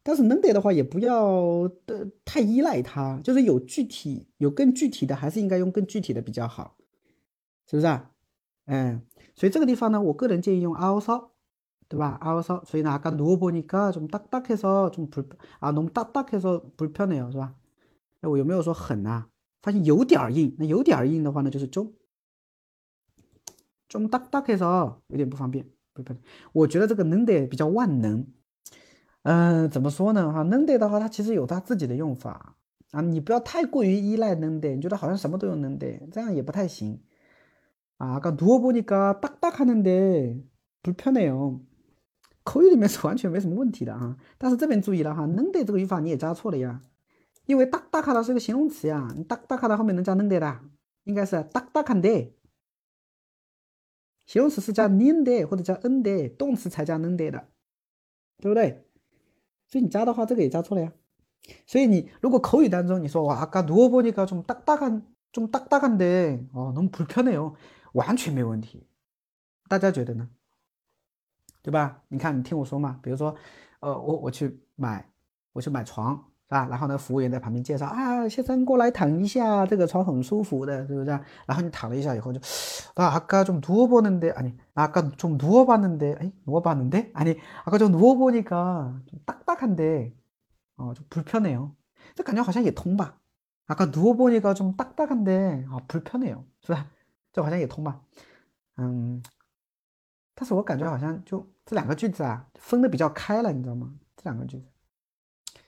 但是能得的话，也不要的太依赖它，就是有具体有更具体的，还是应该用更具体的比较好，是不是啊？嗯，所以这个地方呢，我个人建议用아우 서， 对吧？아우 서， 所以呢，아까누워보니까좀딱딱해서좀불아너무딱딱해서불편해 요， 是吧？那我有没有说很啊？发现有点硬，那有点硬的话呢，就是좀좀딱딱해서有点不方便，不不，我觉得这个能得比较万能。 嗯，怎么说呢？哈，能得的话，它其实有它自己的用法啊。你不要太过于依赖能得，你觉得好像什么都有能得，这样也不太行啊。刚读보니까딱딱하는데불편해 요。 口语里面是完全没什么问题的啊。但是这边注意了哈，能得这个语法你也加错了呀，因为딱딱하다是个形容词呀，你딱딱하다后面能加能得的，应该是딱딱한 데。 形容词是加는 데或者加은 데， 动词才加能得的，对不对？ 所以你加的话，这个也加错了呀。所以你如果口语当中你说哇，아까누워보니까좀딱딱한좀딱딱한데어너무불편해 요， 完全没问题。大家觉得呢？对吧？你看，你听我说嘛。比如说，呃，我我去买，我去买床。 是吧？然后呢，服务员在旁边介绍啊，先生过来躺一下，这个床很舒服的，是不是？然后你躺了一下以后就，啊，아까좀누워보는데아니아까좀누워봤는데에누워봤는데아니아까좀누워보니까좀딱딱한데어좀불편해 요。 这感觉好像也通吧？아까누워보니까좀딱딱한데아불편해 요， 是吧？这好像也通吧？嗯，但是我感觉好像就这两个句子啊，分的比较开了，你知道吗？这两个句子。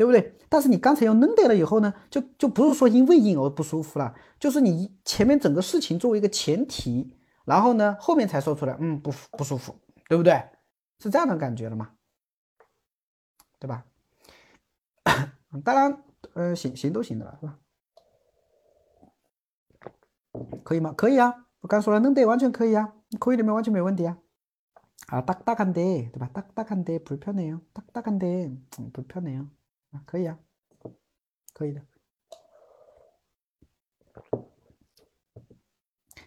对不对？但是你刚才用能得了以后呢，就就不是说因为硬而不舒服了，就是你前面整个事情作为一个前提，然后呢后面才说出来，嗯，不不舒服，对不对？是这样的感觉了嘛？对吧？当然，呃，行行都行的了，是吧？可以吗？可以啊，我刚说了能得完全可以啊，口语里面完全没问题啊。 아, 딱딱한데, 对吧? 딱딱한데 불편해요. 딱딱한데 음, 불편해요. 啊,可以啊.可以的。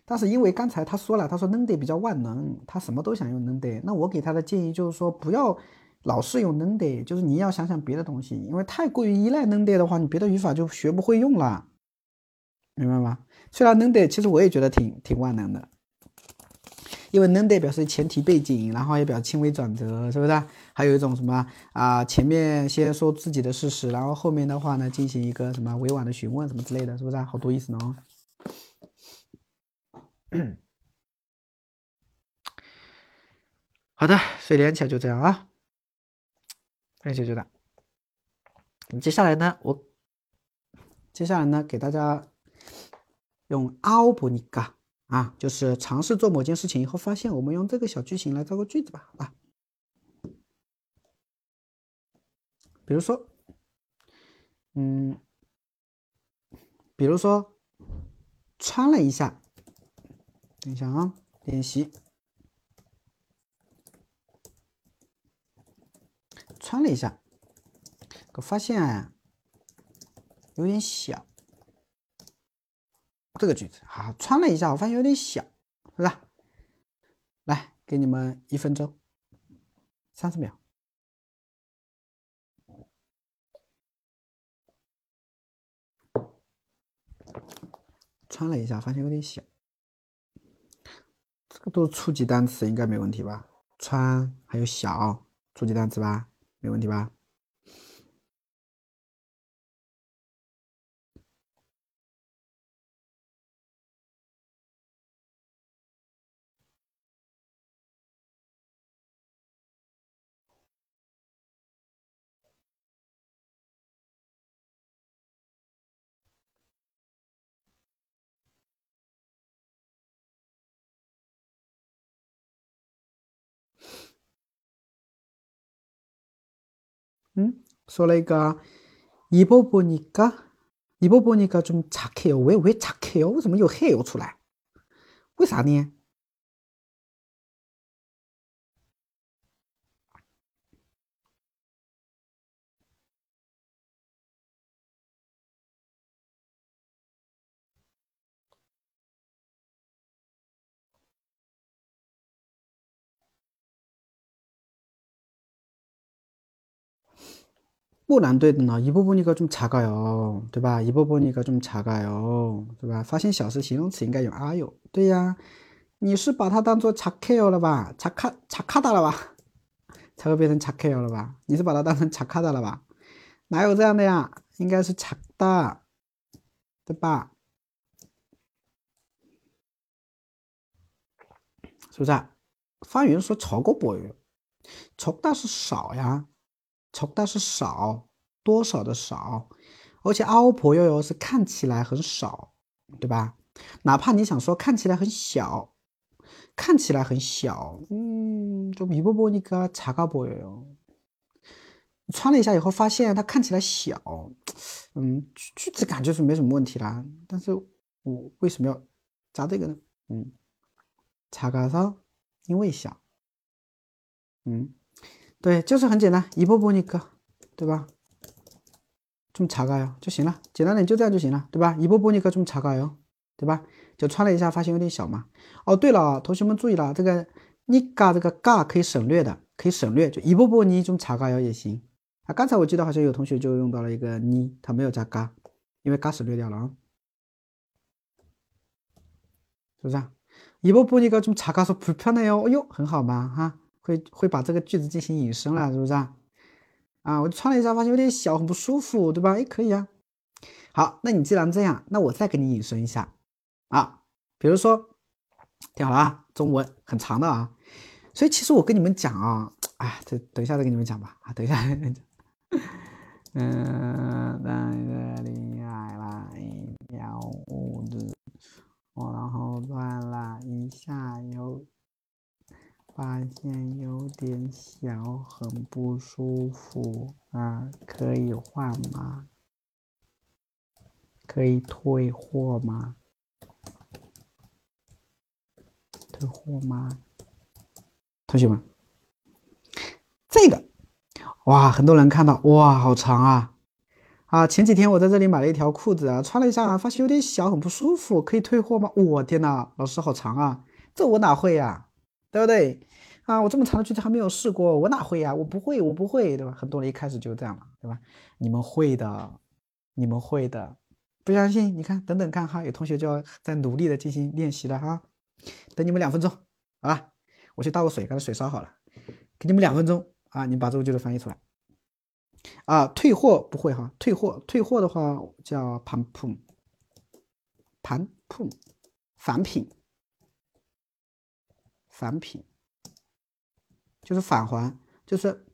但是因为刚才他说了，他说 NDE 比较万能，他什么都想用 NDE，。那我给他的建议就是说，不要老是用 NDE，，就是你要想想别的东西，因为太过于依赖 NDE 的话，你别的语法就学不会用了，明白吗？虽然 NDE，，其实我也觉得挺挺万能的。因为能得表示前提背景，然后也表示轻微转折，是不是？还有一种什么啊？前面先说自己的事实，然后后面的话呢，进行一个什么委婉的询问什么之类的，是不是？好多意思呢哦。好的，所以连起来就这样啊，连起来就这样。接下来呢，我接下来呢，给大家用阿布尼嘎。啊，就是尝试做某件事情以后，发现我们用这个小句型来造个句子吧，好吧？比如说，嗯，比如说穿了一下，等一下啊，练习穿了一下，我发现，有点小。这个句子啊，穿了一下，我发现有点小，是吧？来，给你们一分钟，三十秒。穿了一下，发现有点小，这个都是初级单词，应该没问题吧？穿还有小，初级单词吧？没问题吧？ 응? 소래가 입어보니까 입어보니까 좀 착해요. 왜, 왜 착해요? 为什么有 해요 出来?为啥呢? 不难对的呢，입어보니까좀작아 요， 对吧？입어보니까좀작아 요， 对吧？发现小是形容词应该用아 요， 对呀。你是把它当做착해요了吧？착하착하다了吧？才会变成착해요了吧？你是把它当成착하다了吧？哪有这样的呀？应该是착 다， 对吧？是不是？发源说超过보 요， 超大是少呀。 从大是少，多少的少，而且阿欧婆悠悠是看起来很少，对吧？哪怕你想说看起来很小，看起来很小，嗯，就米波波尼个查高波悠悠，穿了一下以后发现它看起来小，嗯，句子感觉是没什么问题啦，但是我为什么要加这个呢？嗯，查高上因为小，嗯。对，就是很简单，一步步你个，对吧？这么查个哟就行了，简单点就这样就行了，对吧？一步步你个这么查个哟，对吧？就穿了一下，发现有点小嘛。哦，对了，同学们注意了，这个你嘎这个嘎可以省略的，可以省略，就一步步你这么查个哟也行。啊，刚才我记得好像有同学就用到了一个你，他没有加嘎，因为嘎省略掉了啊，是不是？一步步你个这么查个说不漂亮哟，哎呦，很好嘛哈。会会把这个句子进行引申了，是不是啊？啊，我穿了一下，发现有点小，很不舒服，对吧？哎，可以啊。好，那你既然这样，那我再给你引申一下啊。比如说，听好了啊，中文很长的啊，所以其实我跟你们讲啊，哎，这等一下再跟你们讲吧。啊，等一下。嗯，那个厉害了，一条我然后转了一下又。发现有点小，很不舒服啊！可以换吗？可以退货吗？退货吗？同学们，这个，哇，很多人看到，哇，好长啊！啊，前几天我在这里买了一条裤子啊，穿了一下，发现有点小，很不舒服，可以退货吗？我天呐，老师好长啊，这我哪会呀，对不对？啊，我这么长的句子还没有试过，我哪会呀？我不会，我不会，对吧？很多人一开始就这样嘛，对吧？你们会的，你们会的，不相信？你看，等等看哈，有同学就要在努力的进行练习了哈，等你们两分钟，好吧？我去倒个水，把水烧好了，给你们两分钟啊，你把这个句子翻译出来。啊，退货不会哈，退货退货的话叫盘铺，盘铺，返品，返品，就是返还，就是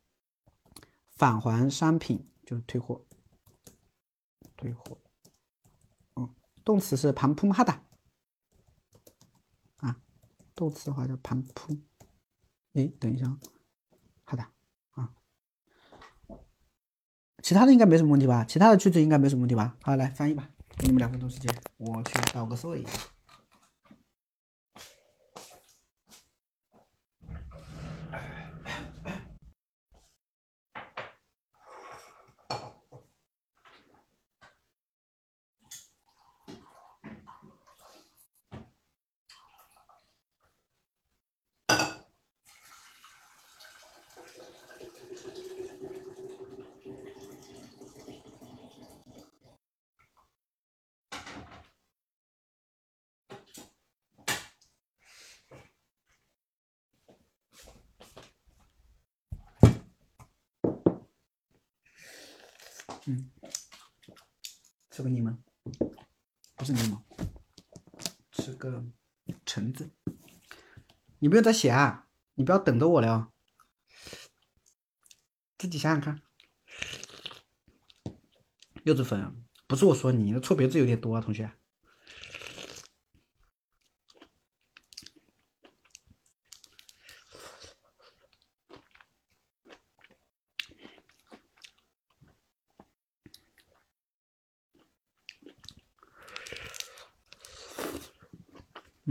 返还商品，就是退货，退货，嗯，动词是盘铺哈达，啊，动词的话叫盘铺，哎，等一下，好的啊。其他的应该没什么问题吧？其他的句子应该没什么问题吧？好，来翻译吧，给你们两分钟时间，我去倒个水。嗯，吃个柠檬，不是柠檬，吃个橙子。你不用再写啊，你不要等着我了，自己想想看。柚子粉，不是我说你，那错别字有点多啊，同学。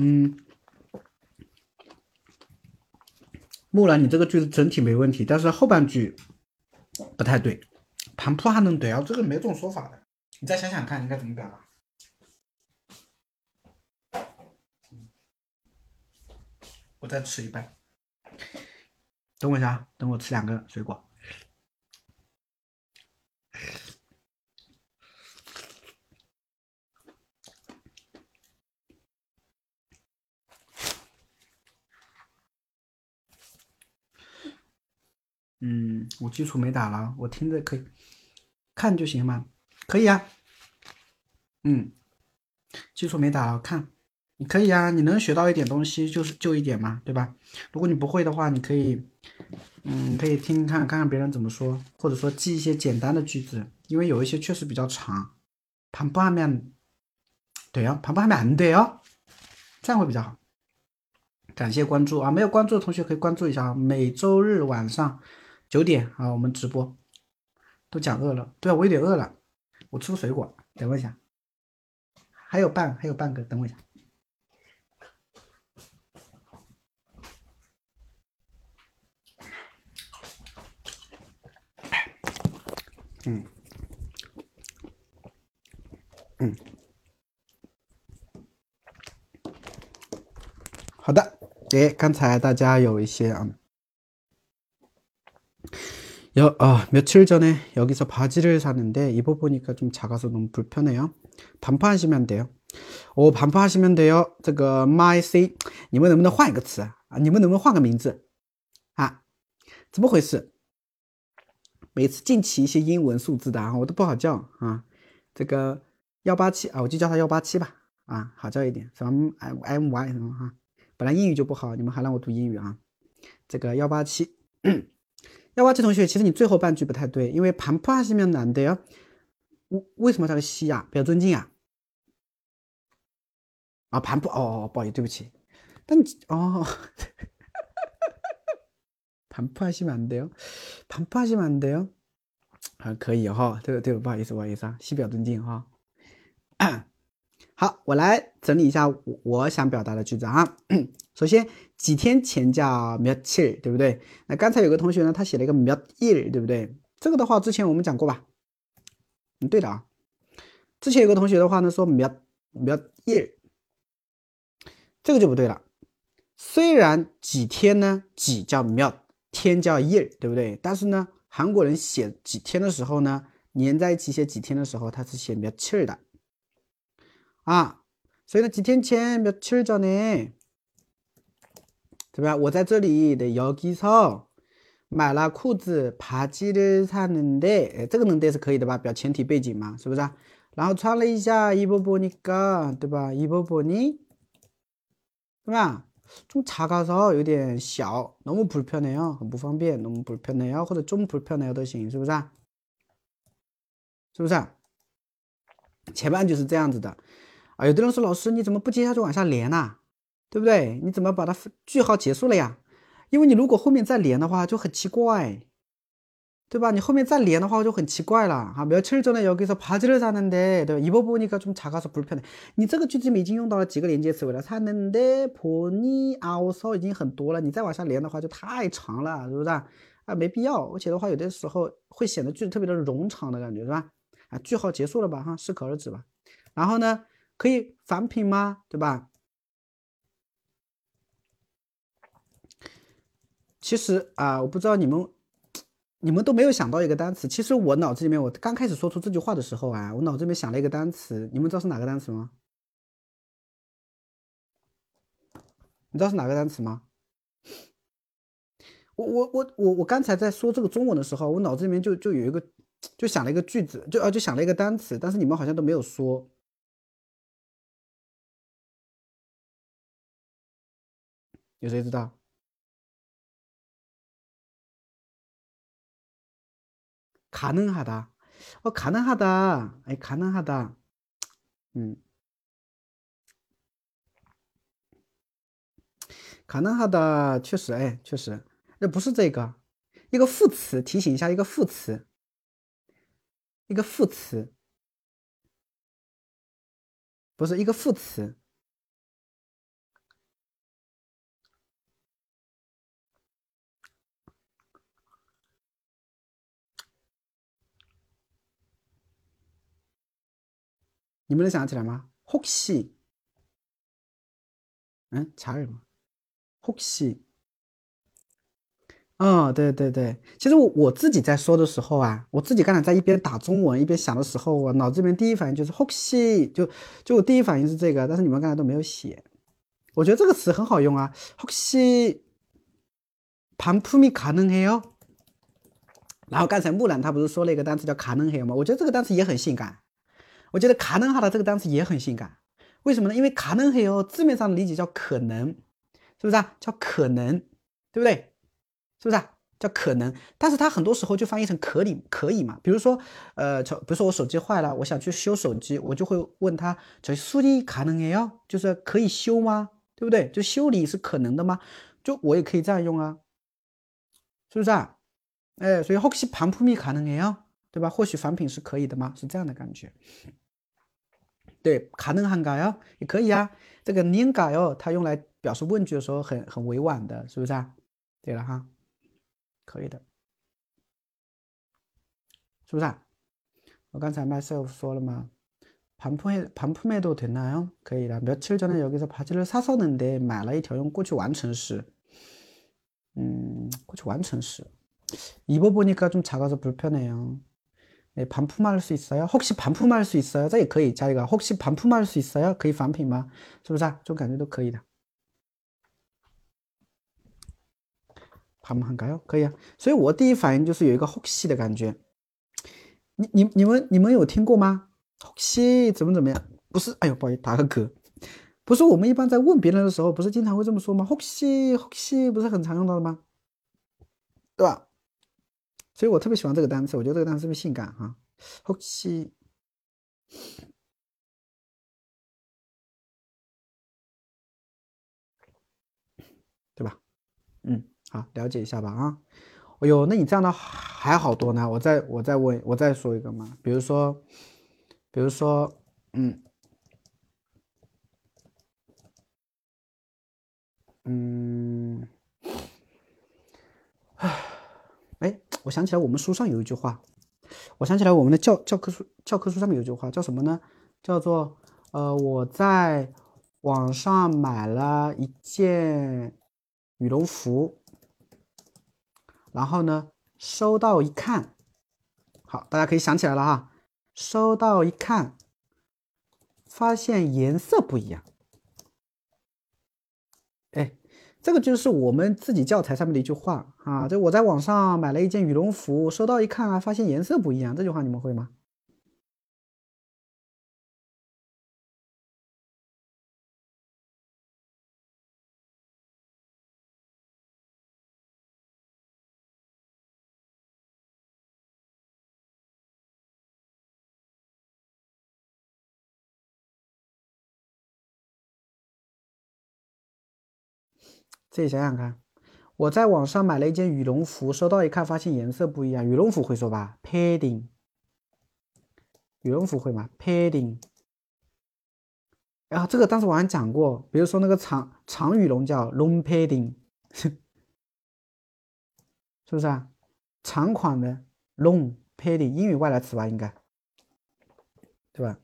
嗯，木兰，你这个句子整体没问题，但是后半句不太对。盘铺还能对啊？这个没这种说法的。你再想想看，应该怎么表达？我再吃一半。等我一下，等我吃两个水果。嗯，我基础没打了，我听着可以，看就行嘛，可以啊。嗯，基础没打了，看，你可以啊，你能学到一点东西就是就一点嘛，对吧？如果你不会的话，你可以，嗯，可以听看，看看别人怎么说，或者说记一些简单的句子，因为有一些确实比较长。盘不下面，对哦，盘不下面对哦，这样会比较好。感谢关注啊，没有关注的同学可以关注一下啊，每周日晚上。九点啊，我们直播都讲饿了，对啊，我有点饿了，我吃个水果，等我一下，还有半，还有半个，等我一下，嗯，嗯，好的，哎，刚才大家有一些啊。 여, 아, 며칠 전에 여기서 바지를 샀는데 입어보니까 좀 작아서 너무 불편해요. 반품하시면 돼요. 오, 반품하시면 돼요. 这个 my c 你们能不能换个词啊？你们能不能换个名字啊？这个187是英文数字的啊，我都不好叫啊。这个187吧，啊，好叫一点，什么 M Y 什么哈，本来英语就不好，你们还让我读英语啊。这个187。 幺八七同学，其实你最后半句不太对，因为盘铺하시면안돼 요。 为为什么它是西呀？比较尊敬啊。啊，盘铺哦，不好意思，对不起。但哦，盘铺하시면안돼 요， 盘铺하시면안돼 요。 啊，可以哈，这个这个不好意思，不好意思啊，西表尊敬哈。好，我来整理一下我想表达的句子啊。 首先 几天前叫며칠，对不对？那刚才有个同学呢，他写了一个며일，对不对？这个的话，之前我们讲过吧？嗯，对的啊。之前有个同学的话呢，说며몇 일， 这个就不对了。虽然几天呢，几叫몇天叫일， 对不对？但是呢，韩国人写几天的时候呢，连在一起写几天的时候，他是写며칠的啊。所以呢，几天前며칠 전에， 对吧？我在这里的여기서买了裤子，바지를샀는 데， 这个能得是可以的吧？表前提背景嘛，是不是？然后穿了一下，입어보니 까， 对吧？입어보 니， 对吧？좀작아서有点小，너무불편해 요， 很不方便，너무불편해 요， 或者좀불편해요都行，是不是？是不是？前半句是这样子的啊。有的人说，老师你怎么不接下去往下连呢？ 对不对？你怎么把它句号结束了呀？因为你如果后面再连的话，就很奇怪。对吧？你后面再连的话就很奇怪了啊！며칠전에여기서바지를샀는 데， 对吧？입어보니까좀작아서불편 해。 你这个句子里面已经用到了几个连接词尾了，샀는데보니아우서已经很多了，你再往下连的话就太长了，是不是啊？没必要，而且的话有的时候会显得句子特别的冗长的感觉，是吧？啊，句号结束了吧？哈，适可而止吧。然后呢，可以反品吗？对吧？ 其实啊，我不知道你们。你们都没有想到一个单词，其实我脑子里面，我刚开始说出这句话的时候啊，我脑子里面想了一个单词，你们知道是哪个单词吗？你知道是哪个单词吗？我我我我我刚才在说这个中文的时候，我脑子里面就就有一个，就想了一个句子，就啊就想了一个单词，但是你们好像都没有说，有谁知道？가능하 다， 哦，가능하 다， 哎，가능하 다， 嗯，가능하 다， 确实，哎，确实，那不是这个，一个副词，提醒一下，一个副词，一个副词，不是一个副词。 你们能想起来吗？혹 시， 嗯，查尔吗？혹 시， 嗯，对对对，其实我我自己在说的时候啊，我自己刚才在一边打中文一边想的时候，我脑子里面第一反应就是혹 시， 就就我第一反应是这个，但是你们刚才都没有写。我觉得这个词很好用啊，혹시반품이가능해 요？ 然后刚才木兰他不是说了一个单词叫가능해요吗？我觉得这个单词也很性感。 我觉得卡能哈的这个单词也很性感，为什么呢？因为卡能黑哦，字面上的理解叫可能，是不是啊？叫可能，对不对？是不是啊？叫可能，但是它很多时候就翻译成可以，可以嘛？比如说，呃，比如说我手机坏了，我想去修手机，我就会问他，这修理卡能黑哦，就是可以修吗？对不对？就修理是可能的吗？就我也可以这样用啊，是不是啊？哎，所以혹시반품이가능해 요？ 对吧？或许仿品是可以的吗？是这样的感觉。对，卡能汉嘎哟，也可以啊。这个宁嘎哟，它用来表示问句的时候很很委婉的，是不是啊？对了哈，可以的，是不是啊？我刚才 myself 说了吗？반품에반품에도되나 요？ 可以的。며칠전에여기서바지를샀었는 데， 买了一条用过去完成时，嗯，过去完成时。입어보니까좀작아서불편해 요。 네, 반품할 수 있어요? 혹시 반품할 수 있어요? 这也可以 자기가 혹시 반품할 수 있어요? 可以返品吗?是不是啊?这种感觉都可以的. 반품한가요? 可以啊.所以我第一反应就是有一个 혹시 的感觉.你你你们你们有听过吗? 혹시 怎么怎么样?不是,哎呦,不好意思,打个嗝.不是我们一般在问别人的时候,不是经常会这么说吗? 혹시 혹시 不是很常用到的吗?对吧? 所以我特别喜欢这个单词，我觉得这个单词特别性感哈。后期，对吧？嗯，好，了解一下吧啊。哎呦，那你这样的还好多呢。我再我再问，我再说一个嘛。比如说，比如说，嗯，嗯，唉，哎，我想起来我们书上有一句话，我想起来我们的教教科书教科书上面有一句话叫什么呢？叫做呃，我在网上买了一件羽绒服，然后呢，收到一看，好，大家可以想起来了哈，收到一看，发现颜色不一样。哎，这个就是我们自己教材上面的一句话啊。这我在网上买了一件羽绒服，收到一看啊，发现颜色不一样。这句话你们会吗？自己想想看，我在网上买了一件羽绒服，收到一看发现颜色不一样。羽绒服会说吧？padding。羽绒服会吗？padding。然后这个当时我还讲过，比如说那个长长羽绒叫 long padding，是不是啊？长款的 long padding，英语外来词吧，应该，对吧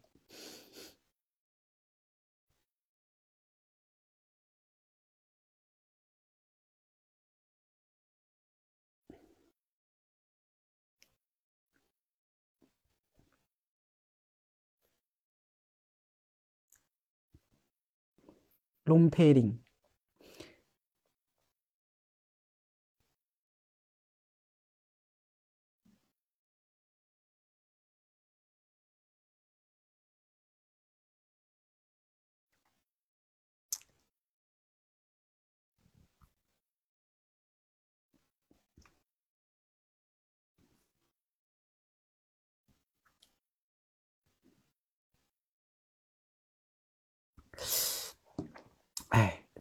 龙抬林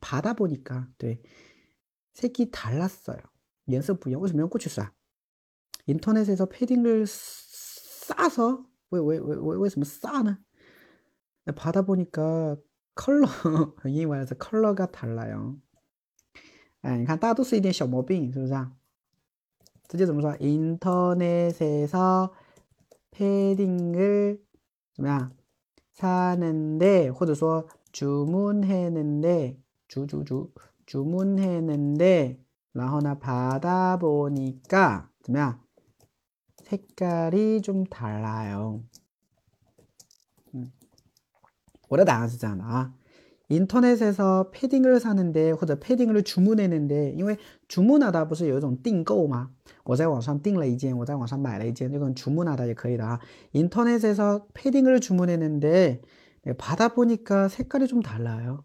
받아 보니까 네 색이 달랐어요. 颜色不一样.为什么用过去式啊? 인터넷에서 패딩을 싸서 왜为为为为什么 싸呢? 받아 보니까 컬러 英文是 컬러가 달라요. 哎，你看大家都是一点小毛病，是不是啊？直接怎么说？ 인터넷에서 패딩을 怎么样 사는데 或者说 주문했는데 주주주 주문했는데 然后呢 받아보니까 怎么样 색깔이 좀 달라요. 음. 我的答案是这样的啊 인터넷에서 패딩을 사는데 或者 패딩을 주문했는데 因为 주문하다 不是有一种订购吗我在网上订了一件我在网上买了一件这种 주문하다 也可以的啊 인터넷에서 패딩을 주문했는데 받아보니까 색깔이 좀 달라요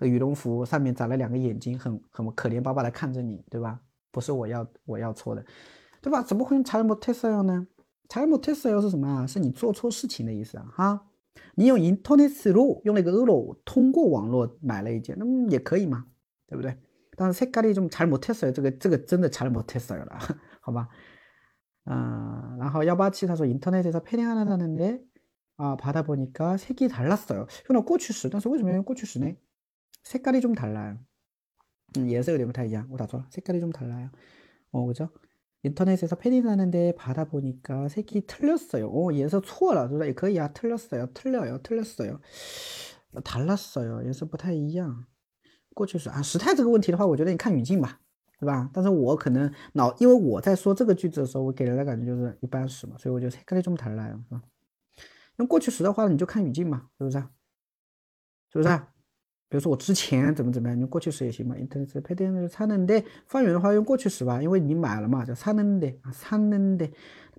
这羽绒服上面长了两个眼睛，很很可怜巴巴的看着你，对吧？不是我要我要错的，对吧？怎么会用잘못했어요呢？잘못했어요是什么啊？是你做错事情的意思啊！哈，你用인터넷으로用那个으로通过网络买了一件，那么也可以嘛，对不对？但是색깔이좀잘못했어요这个这个真的잘못했어요了，好吧？嗯，然后幺八七他说인터넷에서패딩하나사는데아받아보니까색이달랐어 요。 用了过去时，但是为什么要用过去时呢？ 색깔이 좀 달라요. 음, 예색을 내부타이야. 오, 다 좋아. 색깔이 좀 달라요. 어, 그죠? 인터넷에서 패딩 사는데 받아보니까 색이 틀렸어요. 오, 예서 추워라. 그래, 거야. 틀렸어요. 틀려요. 틀렸어요. 달랐어요. 예서 不太一样.过去式啊，时态这个问题的话，我觉得你看语境吧， 对吧？但是我可能脑，因为我在说这个句子的时候，我给人的感觉就是一般时嘛，所以我就开了这么谈来，是吧？用过去时的话，你就看语境嘛，是不是？是不是？ 比如说我之前怎么怎么样，用过去时也行嘛。인터넷에패딩을샀는 데， 放远的话用过去时吧，因为你买了嘛，叫샀는 데， 啊，샀는 데，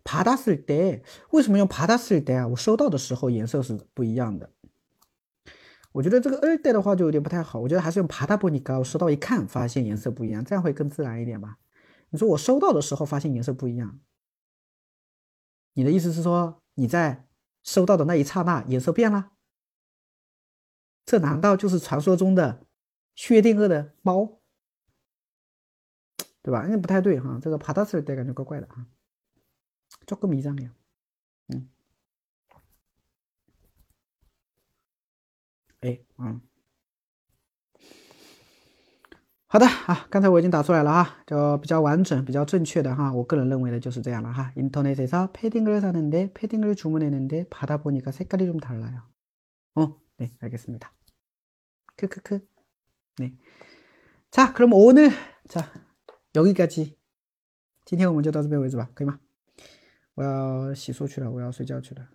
받았을 때， 为什么用받았을 때啊？我收到的时候颜色是不一样的。我觉得这个二代的话就有点不太好，我觉得还是用爬大波尼高，收到一看发现颜色不一样，这样会更自然一点吧？你说我收到的时候发现颜色不一样，你的意思是说你在收到的那一刹那颜色变了？ 这难道就是传说中的薛定谔的猫？对吧？那不太对哈，这个爬大次的感觉怪怪的啊，조금이상해 요。 嗯。哎，嗯，好的啊，刚才我已经打出来了哈，就比较完整、比较正确的哈，我个人认为的就是这样了哈。인터넷에서패딩을사는데패딩을주문했는데받아보니까색깔이좀달라요 어, 네, 알겠습니다. 크크크. 네. 자, 그럼 오늘 자 여기까지. 今天我们就到这边为止吧，可以吗？我要洗漱去了，我要睡觉去了。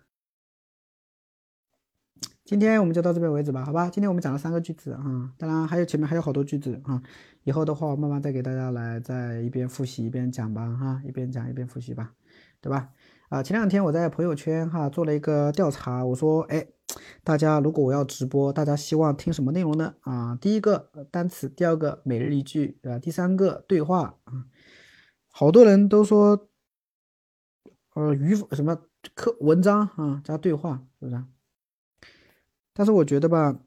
今天我们就到这边为止吧，好吧？今天我们讲了三个句子啊，当然还有前面还有好多句子啊，以后的话我慢慢再给大家来再一边复习一边讲吧，哈，一边讲一边复习吧，对吧？啊，前两天我在朋友圈哈做了一个调查，我说，哎， 大家如果我要直播，大家希望听什么内容呢？啊，第一个单词，第二个每日一句，啊，第三个对话啊，好多人都说，呃，语什么课文章啊加对话，是不是？但是我觉得吧，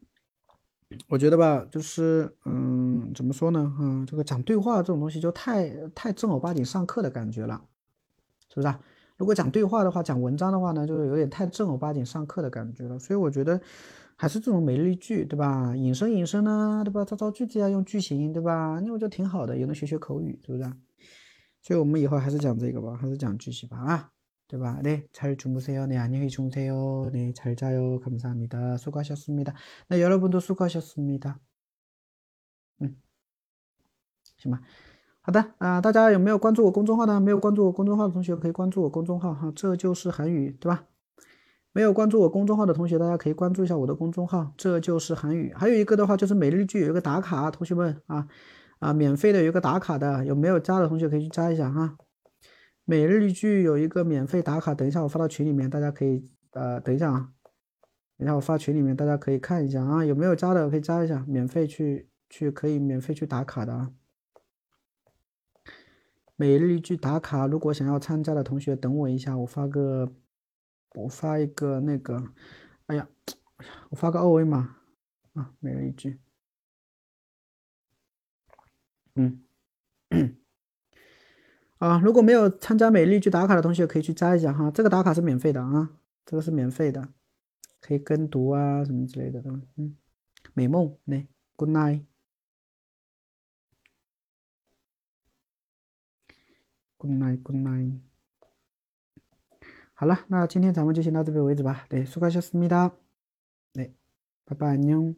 我觉得吧，就是，嗯，怎么说呢？哈，这个讲对话这种东西就太太正儿八经上课的感觉了，是不是啊？如果讲对话的话，讲文章的话呢，就是有点太正儿八经上课的感觉了。所以我觉得还是这种每日一句，对吧？引申引申呢，对吧？造造句子呀，用句型，对吧？那我觉得挺好的，也能学学口语，是不是？所以我们以后还是讲这个吧，还是讲句型吧，啊。 对吧? 네, 잘 주무세요. 네, 안녕히 주무세요. 네, 잘 자요. 감사합니다. 수고하셨습니다. 네, 여러분도 수고하셨습니다. 음, 行吧。 好的，啊，大家有没有关注我公众号呢？没有关注我公众号的同学，可以关注我公众号哈，这就是韩语，对吧？没有关注我公众号的同学，大家可以关注一下我的公众号，这就是韩语。还有一个的话就是。每日剧有一句有一个免费打卡，等一下我发到群里面，大家可以呃，等一下啊，等一下我发群里面，大家可以看一下啊，有没有加的可以加一下，免费去去可以免费去打卡的啊。每日一句打卡，如果想要参加的同学，等我一下，我发个我发一个那个，哎呀，我发个二维码啊，每日一句，嗯。啊，如果没有参加美丽句打卡的同学，可以去加一下哈。这个打卡是免费的啊，这个是免费的，可以跟读啊什么之类的，嗯，美梦，来，Good night night，Good night，Good night。好了，那今天咱们就先到这边为止吧。对，수고하셨습 니다。 对，拜拜，안녕。